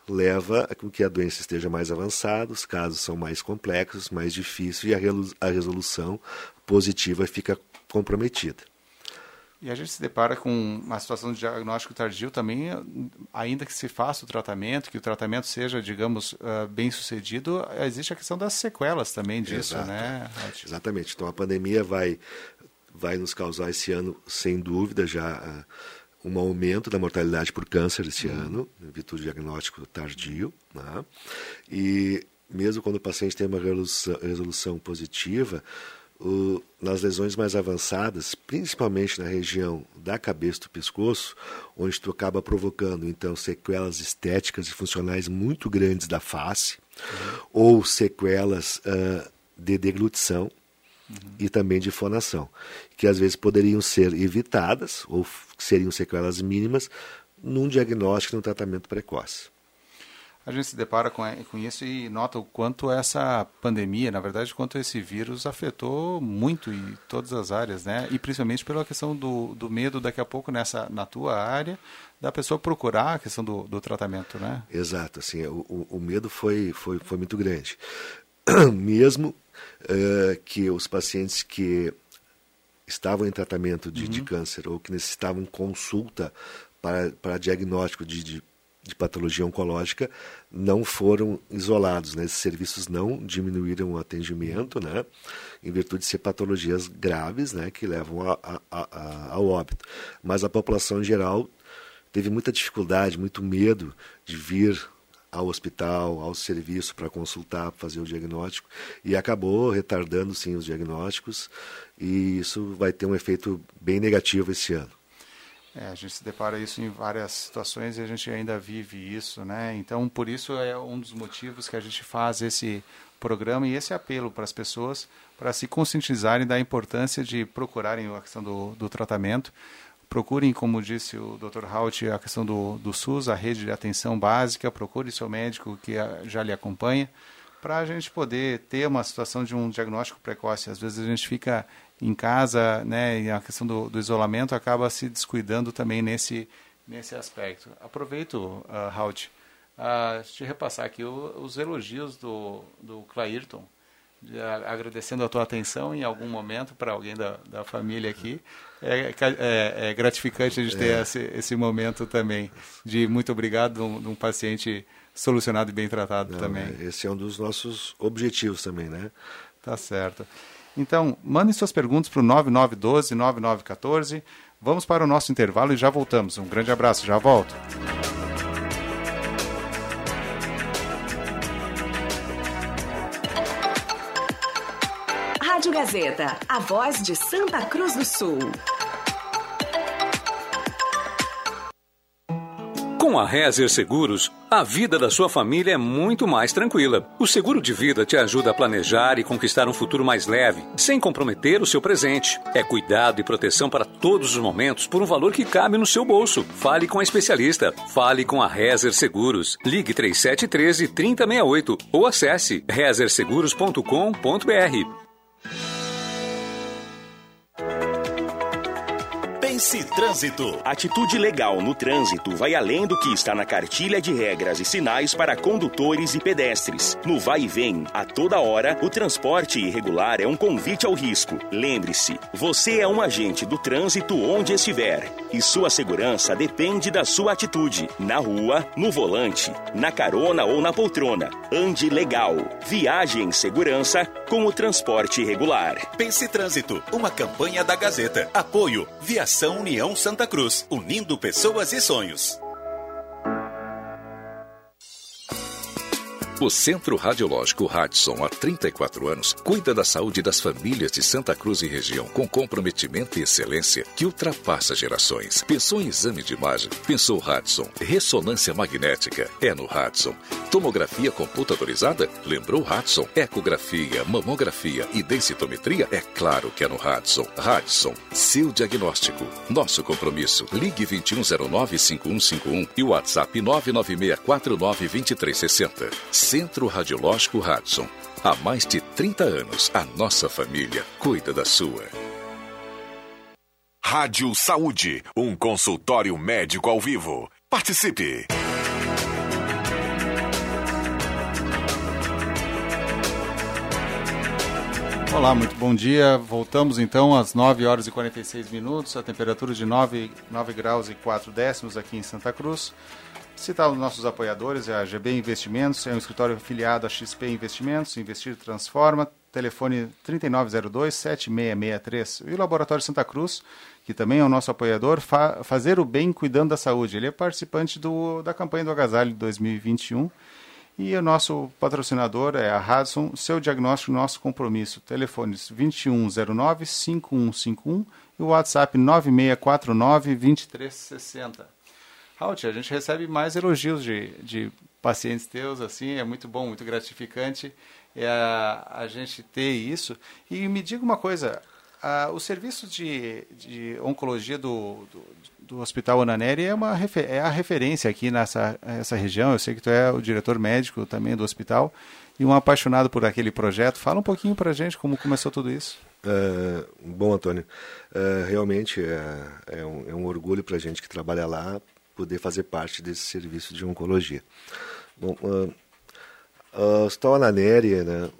Speaker 3: leva a que a doença esteja mais avançada, os casos são mais complexos, mais difíceis e a resolução positiva fica comprometida.
Speaker 2: E a gente se depara com uma situação de diagnóstico tardio também, ainda que se faça o tratamento, que o tratamento seja, digamos, uh, bem sucedido, existe a questão das sequelas também disso, Exato. né?
Speaker 3: Exatamente. Então a pandemia vai vai nos causar esse ano, sem dúvida, já uh, um aumento da mortalidade por câncer esse uhum. ano, em virtude do diagnóstico tardio. Né? E mesmo quando o paciente tem uma resolução, resolução positiva, o, nas lesões mais avançadas, principalmente na região da cabeça do pescoço, onde tu acaba provocando então sequelas estéticas e funcionais muito grandes da face, uhum. ou sequelas uh, de deglutição, uhum. e também de fonação, que às vezes poderiam ser evitadas ou seriam sequelas mínimas num diagnóstico e num tratamento precoce.
Speaker 2: A gente se depara com, com isso e nota o quanto essa pandemia, na verdade, quanto esse vírus afetou muito em todas as áreas, né? E principalmente pela questão do, do medo daqui a pouco nessa na tua área da pessoa procurar a questão do, do tratamento, né?
Speaker 3: Exato, assim, o, o, o medo foi, foi, foi muito grande. Mesmo uh, que os pacientes que estavam em tratamento de, uhum. de, câncer ou que necessitavam consulta para, para diagnóstico de, de, de patologia oncológica não foram isolados. Né? Esses serviços não diminuíram o atendimento, né? em virtude de ser patologias graves né? que levam a, a, a, ao óbito. Mas a população em geral teve muita dificuldade, muito medo de vir ao hospital, ao serviço para consultar, fazer o diagnóstico e acabou retardando sim os diagnósticos e isso vai ter um efeito bem negativo esse ano.
Speaker 2: É, a gente se depara isso em várias situações e a gente ainda vive isso, né? Então, por isso é um dos motivos que a gente faz esse programa e esse apelo para as pessoas para se conscientizarem da importância de procurarem a questão do, do tratamento Procurem, como disse o Dr. Haut, a questão do, do SUS, a rede de atenção básica, procure seu médico que já lhe acompanha, para a gente poder ter uma situação de um diagnóstico precoce. Às vezes a gente fica em casa, né, e a questão do, do isolamento acaba se descuidando também nesse, nesse aspecto. Aproveito, uh, Haut, uh, te repassar aqui o, os elogios do, do Clairton, agradecendo a tua atenção em algum momento para alguém da, da família aqui. É, é, é gratificante a gente ter é. esse, esse, momento também de muito obrigado de um, de um paciente solucionado e bem tratado Não, também.
Speaker 3: É, esse é um dos nossos objetivos também, né?
Speaker 2: Tá certo. Então, mandem suas perguntas para o 9912-9914. Vamos para o nosso intervalo e já voltamos. Um grande abraço, já volto.
Speaker 4: Rádio Gazeta, a voz de Santa Cruz do Sul.
Speaker 5: Com a Rezer Seguros, a vida da sua família é muito mais tranquila. O seguro de vida te ajuda a planejar e conquistar um futuro mais leve, sem comprometer o seu presente. É cuidado e proteção para todos os momentos por um valor que cabe no seu bolso. Fale com a especialista. Fale com a Rezer Seguros. Ligue 3713 3068 ou acesse rezerseguros.com.br. Bye.
Speaker 12: Pense Trânsito. Atitude legal no trânsito vai além do que está na cartilha de regras e sinais para condutores e pedestres. No vai e vem, a toda hora, o transporte irregular é um convite ao risco. Lembre-se, você é um agente do trânsito onde estiver e sua segurança depende da sua atitude. Na rua, no volante, na carona ou na poltrona. Ande legal. Viaje em segurança com o transporte irregular.
Speaker 7: Pense Trânsito, uma campanha da Gazeta. Apoio Viação União Santa Cruz, unindo pessoas e sonhos.
Speaker 13: O Centro Radiológico Radson, há 34 anos, cuida da saúde das famílias de Santa Cruz e região, com comprometimento e excelência que ultrapassa gerações. Pensou em exame de imagem? Pensou Radson. Ressonância magnética? É no Radson. Tomografia computadorizada? Lembrou Radson. Ecografia, mamografia e densitometria? É claro que é no Radson. Radson, seu diagnóstico. Nosso compromisso. Ligue 2109-5151 e WhatsApp 996492360. Centro Radiológico Hudson. Há mais de 30 anos, a nossa família cuida da sua.
Speaker 1: Rádio Saúde, um consultório médico ao vivo. Participe!
Speaker 2: Olá, muito bom dia. Voltamos então às 9 horas e 46 minutos, a temperatura de 9, 9 graus e 4 décimos aqui em Santa Cruz. Citar os nossos apoiadores, é a GB Investimentos, é um escritório afiliado a XP Investimentos, Investir Transforma, telefone 3902-7663. E o Laboratório Santa Cruz, que também é o nosso apoiador, fa Fazer o Bem Cuidando da Saúde. Ele é participante do, da campanha do Agasalho 2021. E o nosso patrocinador é a Hudson, seu diagnóstico, nosso compromisso. Telefones 2109-5151 e o WhatsApp 9649-2360. Halt, a gente recebe mais elogios de, de pacientes teus, assim, é muito bom, muito gratificante é a, a gente ter isso. E me diga uma coisa, a, o serviço de, de oncologia do, do, do Hospital Ananeri é, uma, é a referência aqui nessa essa região, eu sei que tu é o diretor médico também do hospital e um apaixonado por aquele projeto. Fala um pouquinho para gente como começou tudo isso.
Speaker 3: Uh, bom, Antônio, uh, realmente é, é, um, é um orgulho para a gente que trabalha lá poder fazer parte desse serviço de oncologia. Bom, uh, uh, o Hospital Ananéria, né,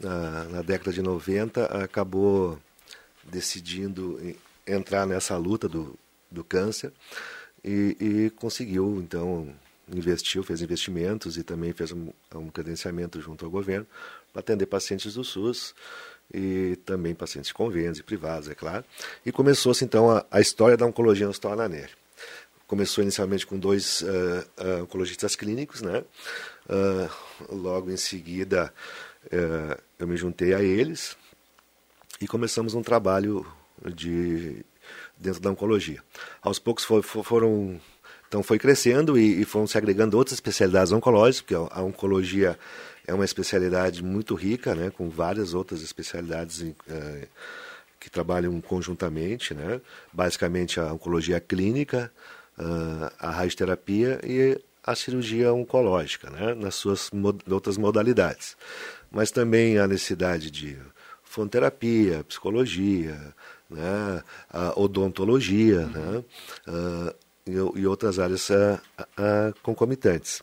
Speaker 3: na, na, década de 90, acabou decidindo entrar nessa luta do, do câncer e, e conseguiu, então, investiu, fez investimentos e também fez um, um credenciamento junto ao governo para atender pacientes do SUS e também pacientes convênios e privados, é claro. E começou-se então a, a, história da oncologia no Hospital Ananéria começou inicialmente com dois uh, uh, oncologistas clínicos, né? Uh, logo em seguida eu me juntei a eles e começamos um trabalho de dentro da oncologia. Aos poucos for, for, foram então foi crescendo e, e, foram se agregando outras especialidades oncológicas, porque a, oncologia é uma especialidade muito rica, né, com várias outras especialidades em, que trabalham conjuntamente, né? Basicamente a oncologia clínica, a radioterapia e a cirurgia oncológica, né, nas suas mod outras modalidades. Mas também a necessidade de fonoterapia, psicologia, né, odontologia uhum. né, uh, e, e, outras áreas uh, uh, concomitantes.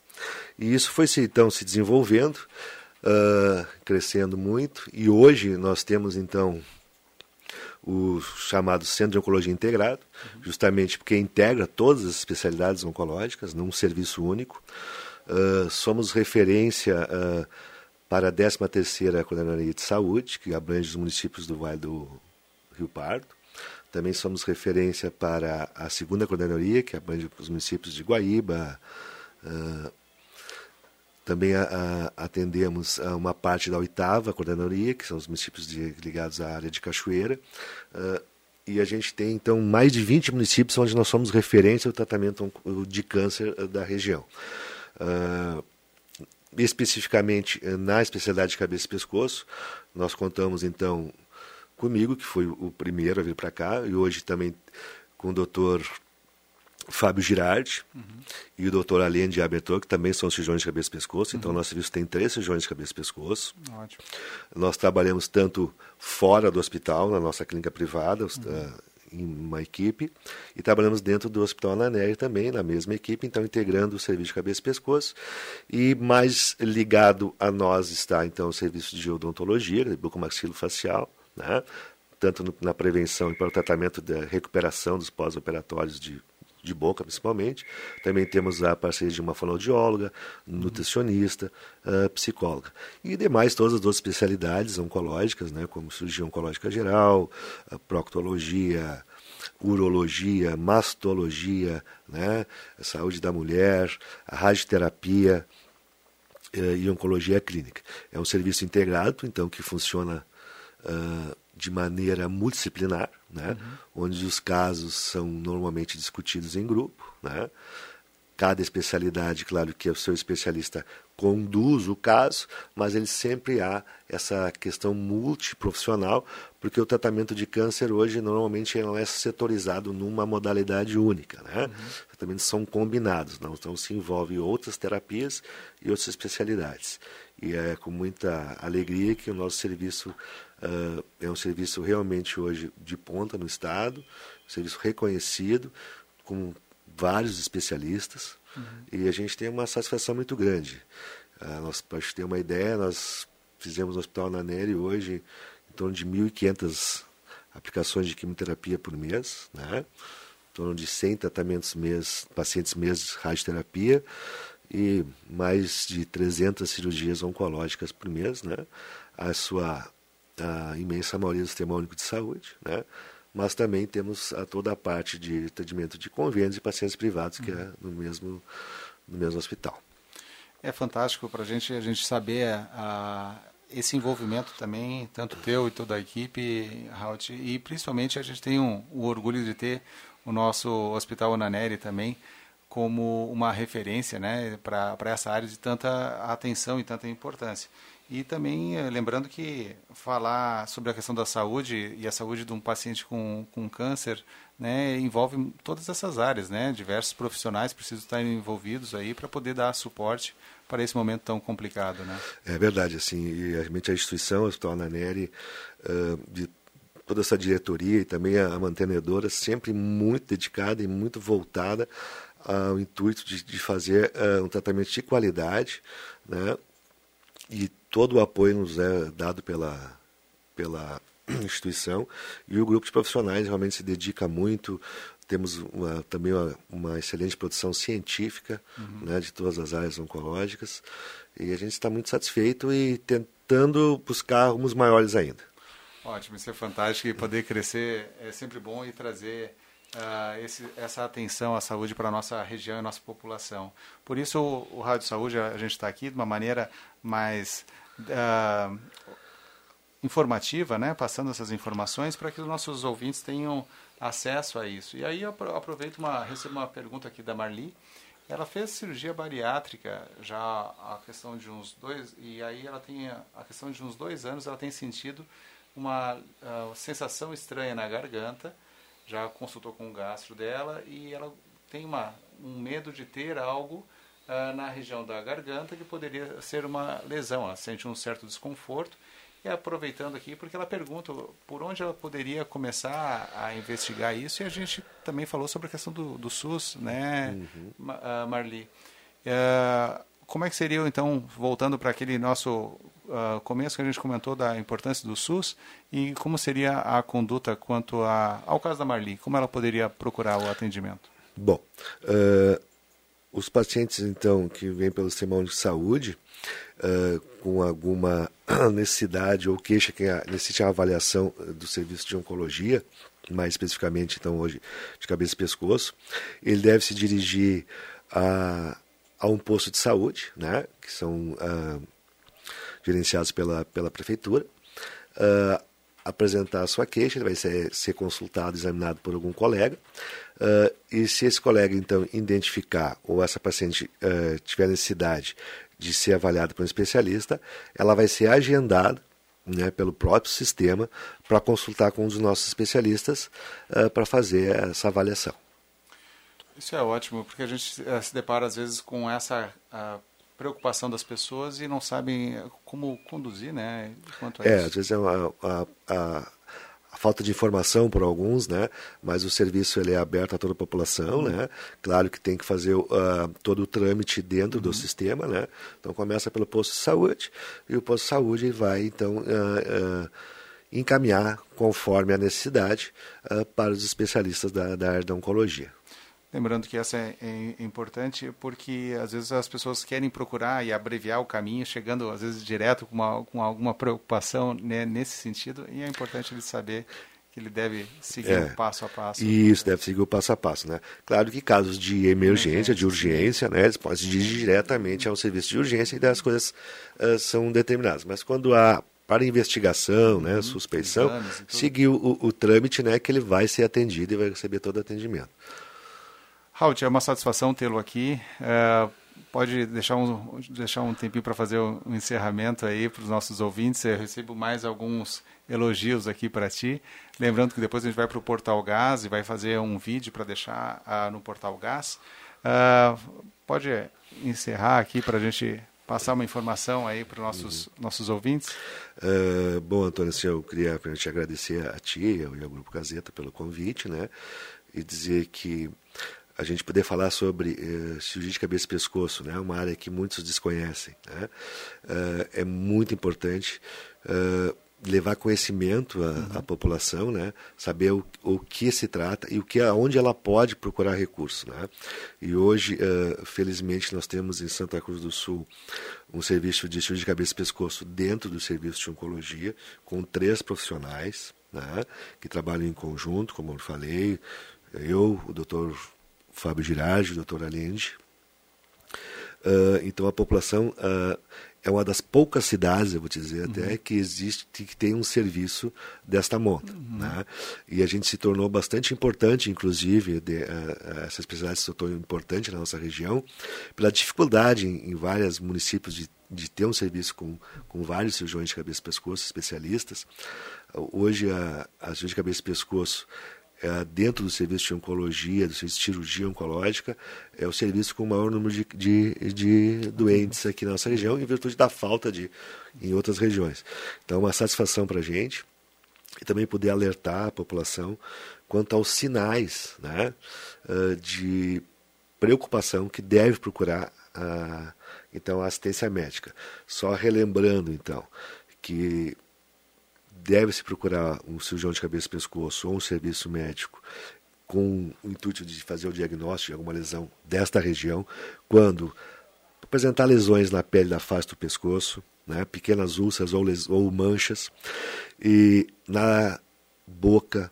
Speaker 3: E isso foi se, então se desenvolvendo uh, crescendo muito e hoje nós temos então o chamado Centro de Oncologia Integrado, justamente porque integra todas as especialidades oncológicas num serviço único. Uh, somos referência uh, para a 13ª Coordenadoria de Saúde, que abrange os municípios do Vale do Rio Pardo. Também somos referência para a segunda coordenadoria, que abrange os municípios de Guaíba, uh, também a, a, atendemos a uma parte da oitava coordenadoria, que são os municípios de, ligados à área de Cachoeira. Uh, e a gente tem, então, mais de 20 municípios onde nós somos referência ao tratamento de câncer ah, da região. Uh, especificamente na especialidade de cabeça e pescoço, nós contamos, então, comigo, que foi o primeiro a vir para cá, e hoje também com o doutor Fábio Girardi uhum. e o doutor Alien de Abertor, que também são cirurgiões de cabeça e pescoço. Então, uhum. nosso serviço tem três cirurgiões de cabeça e pescoço. Ótimo. Nós trabalhamos tanto fora do hospital, na nossa clínica privada, uhum. uh, em uma equipe, e trabalhamos dentro do Hospital Ananéia também, na mesma equipe, então integrando o serviço de cabeça e pescoço. E mais ligado a nós está, então, o serviço de odontologia, de bucomaxilofacial, né? tanto no, na prevenção e para o tratamento da recuperação dos pós-operatórios de de boca principalmente. Também temos a parceria de uma fonoaudióloga, nutricionista, uh, psicóloga. E demais todas as outras especialidades oncológicas, né, como cirurgia oncológica geral, proctologia, urologia, mastologia, né, saúde da mulher, radioterapia uh, e oncologia clínica. É um serviço integrado, então, que funciona uh, de maneira multidisciplinar, né? Uhum. onde os casos são normalmente discutidos em grupo. Né? Cada especialidade, claro que o seu especialista conduz o caso, mas ele sempre há essa questão multiprofissional, porque o tratamento de câncer hoje normalmente não é setorizado numa modalidade única. Né? Uhum. Os tratamentos são combinados, não? então se envolve outras terapias e outras especialidades. E é com muita alegria que o nosso serviço Uh, é um serviço realmente hoje de ponta no Estado, um serviço reconhecido, com vários especialistas, uhum. e a gente tem uma satisfação muito grande. Uh, nós, para ter uma ideia, nós fizemos no Hospital Naneri hoje em torno de 1.500 aplicações de quimioterapia por mês, né? em torno de 100 tratamentos mês, pacientes mês radioterapia e mais de 300 cirurgias oncológicas por mês. Né? A sua a imensa maioria do Sistema Único de Saúde, né? mas também temos a toda a parte de atendimento de convênios e pacientes privados, que é uhum. no mesmo, no mesmo hospital.
Speaker 2: É fantástico para a gente, a gente saber a, esse envolvimento também, tanto teu e toda a equipe, Raut, e principalmente a gente tem um, o orgulho de ter o nosso Hospital Onaneri também como uma referência né, para essa área de tanta atenção e tanta importância. E também eh, lembrando que falar sobre a questão da saúde e a saúde de um paciente com, com câncer né, envolve todas essas áreas, né? Diversos profissionais precisam estar envolvidos aí para poder dar suporte para esse momento tão complicado, né?
Speaker 3: É verdade, assim, e realmente a instituição, o Hospital Naneri, uh, de toda essa diretoria e também a mantenedora, sempre muito dedicada e muito voltada ao intuito de, de fazer uh, um tratamento de qualidade, né? E todo o apoio nos é dado pela, pela instituição e o grupo de profissionais realmente se dedica muito. Temos uma, também uma, uma, excelente produção científica uhum. né, de todas as áreas oncológicas e a gente está muito satisfeito e tentando buscar rumos maiores ainda.
Speaker 2: Ótimo, isso é fantástico e poder crescer é sempre bom e trazer uh, esse, essa atenção à saúde para a nossa região e nossa população. Por isso o, o Rádio Saúde, a gente está aqui de uma maneira mais uh, informativa, né, passando essas informações para que os nossos ouvintes tenham acesso a isso. E aí eu aproveito uma recebo uma pergunta aqui da Marli. Ela fez cirurgia bariátrica já a questão de uns dois e aí ela tem a questão de uns dois anos ela tem sentido uma uh, sensação estranha na garganta. Já consultou com o gastro dela e ela tem uma, um medo de ter algo ah, na região da garganta, que poderia ser uma lesão. Ela sente um certo desconforto. E aproveitando aqui, porque ela pergunta por onde ela poderia começar a investigar isso, e a gente também falou sobre a questão do, do SUS, né, uhum. uh, Marli? Uh, como é que seria, então, voltando para aquele nosso uh, começo que a gente comentou da importância do SUS e como seria a conduta quanto a, ao caso da Marli, como ela poderia procurar o atendimento?
Speaker 3: Bom, uh, os pacientes então que vêm pelo sistema de saúde uh, com alguma necessidade ou queixa que necessite a avaliação do serviço de oncologia, mais especificamente então hoje de cabeça e pescoço, ele deve se dirigir a, a um posto de saúde, né, que são gerenciados pela, pela prefeitura, uh, apresentar a sua queixa, ele vai ser, ser consultado, examinado por algum colega, uh, e se esse colega então identificar ou essa paciente tiver necessidade de ser avaliada por um especialista, ela vai ser agendada né, pelo próprio sistema para consultar com um dos nossos especialistas para fazer essa avaliação.
Speaker 2: Isso é ótimo, porque a gente uh, se depara às vezes com essa uh, preocupação das pessoas e não sabem como conduzir, né?
Speaker 3: Quanto a é, isso. às vezes é uma, a, a, a, falta de informação por alguns, né? Mas o serviço ele é aberto a toda a população, uhum. né? Claro que tem que fazer uh, todo o trâmite dentro uhum. do sistema, né? Então começa pelo posto de saúde e o posto de saúde vai então encaminhar conforme a necessidade para os especialistas da, da área da oncologia.
Speaker 2: Lembrando que essa é, é, importante porque às vezes as pessoas querem procurar e abreviar o caminho, chegando às vezes direto com, uma, com alguma preocupação né, nesse sentido, e é importante ele saber que ele deve seguir é, o passo a passo.
Speaker 3: Isso, deve seguir o passo a passo, né? Claro que casos de emergência, de urgência, né, eles podem dirigir diretamente ao serviço de urgência e as coisas uh, são determinadas. Mas quando há para investigação, né, uhum, suspeição, seguir o, o, trâmite, né, que ele vai ser atendido e vai receber todo o atendimento.
Speaker 2: Raul, é uma satisfação tê-lo aqui. É, pode deixar um, deixar um tempinho para fazer um encerramento aí para os nossos ouvintes. Eu recebo mais alguns elogios aqui para ti. Lembrando que depois a gente vai para o Portal Gás e vai fazer um vídeo para deixar uh, no Portal Gás. Uh, pode encerrar aqui para a gente passar uma informação aí para os nossos, uhum. nossos ouvintes?
Speaker 3: Uh, bom, Antônio, assim, eu queria te agradecer a ti e ao Grupo Gazeta pelo convite, né? E dizer que a gente poder falar sobre uh, cirurgia de cabeça e pescoço, né? uma área que muitos desconhecem. Né? Uh, é muito importante uh, levar conhecimento à, uhum. à, população, né? saber o, o que se trata e o que, onde ela pode procurar recurso. Né? E hoje, felizmente, nós temos em Santa Cruz do Sul um serviço de cirurgia de cabeça e pescoço dentro do serviço de oncologia, com três profissionais né? que trabalham em conjunto, como eu falei, eu, o doutor Fábio Girardi, o doutor Allende. Uh, então a população uh, é uma das poucas cidades, eu vou dizer até, uhum. que existe, que tem um serviço desta monta. Uhum. Né? E a gente se tornou bastante importante, inclusive, de, uh, essa especialidade se tornou importante na nossa região, pela dificuldade em, em vários municípios de, de ter um serviço com, com vários cirurgiões de cabeça e pescoço, especialistas. Hoje a, a cirurgia de cabeça e pescoço é, dentro do serviço de oncologia, do serviço de cirurgia oncológica, é o serviço com o maior número de, de, de doentes aqui na nossa região, em virtude da falta de em outras regiões. Então, é uma satisfação para a gente e também poder alertar a população quanto aos sinais né, de preocupação que deve procurar a, então, a assistência médica. Só relembrando, então, que deve-se procurar um cirurgião de cabeça e pescoço ou um serviço médico com o intuito de fazer o diagnóstico de alguma lesão desta região, quando apresentar lesões na pele da face do pescoço, né, pequenas úlceras ou, ou manchas, e na boca,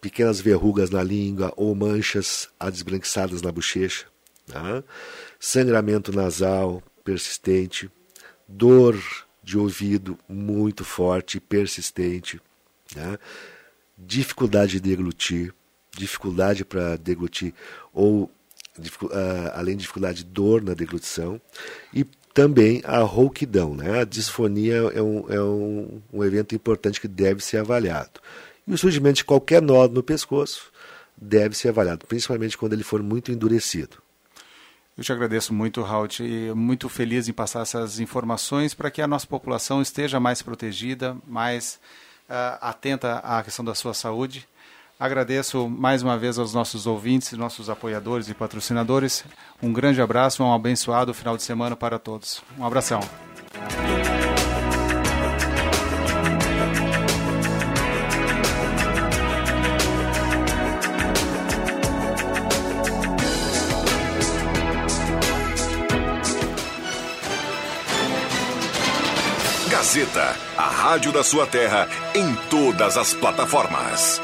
Speaker 3: pequenas verrugas na língua ou manchas desbranquiçadas na bochecha, né, sangramento nasal persistente, dor de ouvido muito forte e persistente, né? dificuldade de deglutir, dificuldade para deglutir, ou uh, além de dificuldade de dor na deglutição, e também a rouquidão. Né? A disfonia é, um, é um, um evento importante que deve ser avaliado. E o surgimento de qualquer nó no pescoço deve ser avaliado, principalmente quando ele for muito endurecido.
Speaker 2: Eu te agradeço muito, Raul, e muito feliz em passar essas informações para que a nossa população esteja mais protegida, mais uh, atenta à questão da sua saúde. Agradeço mais uma vez aos nossos ouvintes, nossos apoiadores e patrocinadores. Um grande abraço, um abençoado final de semana para todos. Um abração.
Speaker 1: Gazeta, a rádio da sua terra, em todas as plataformas.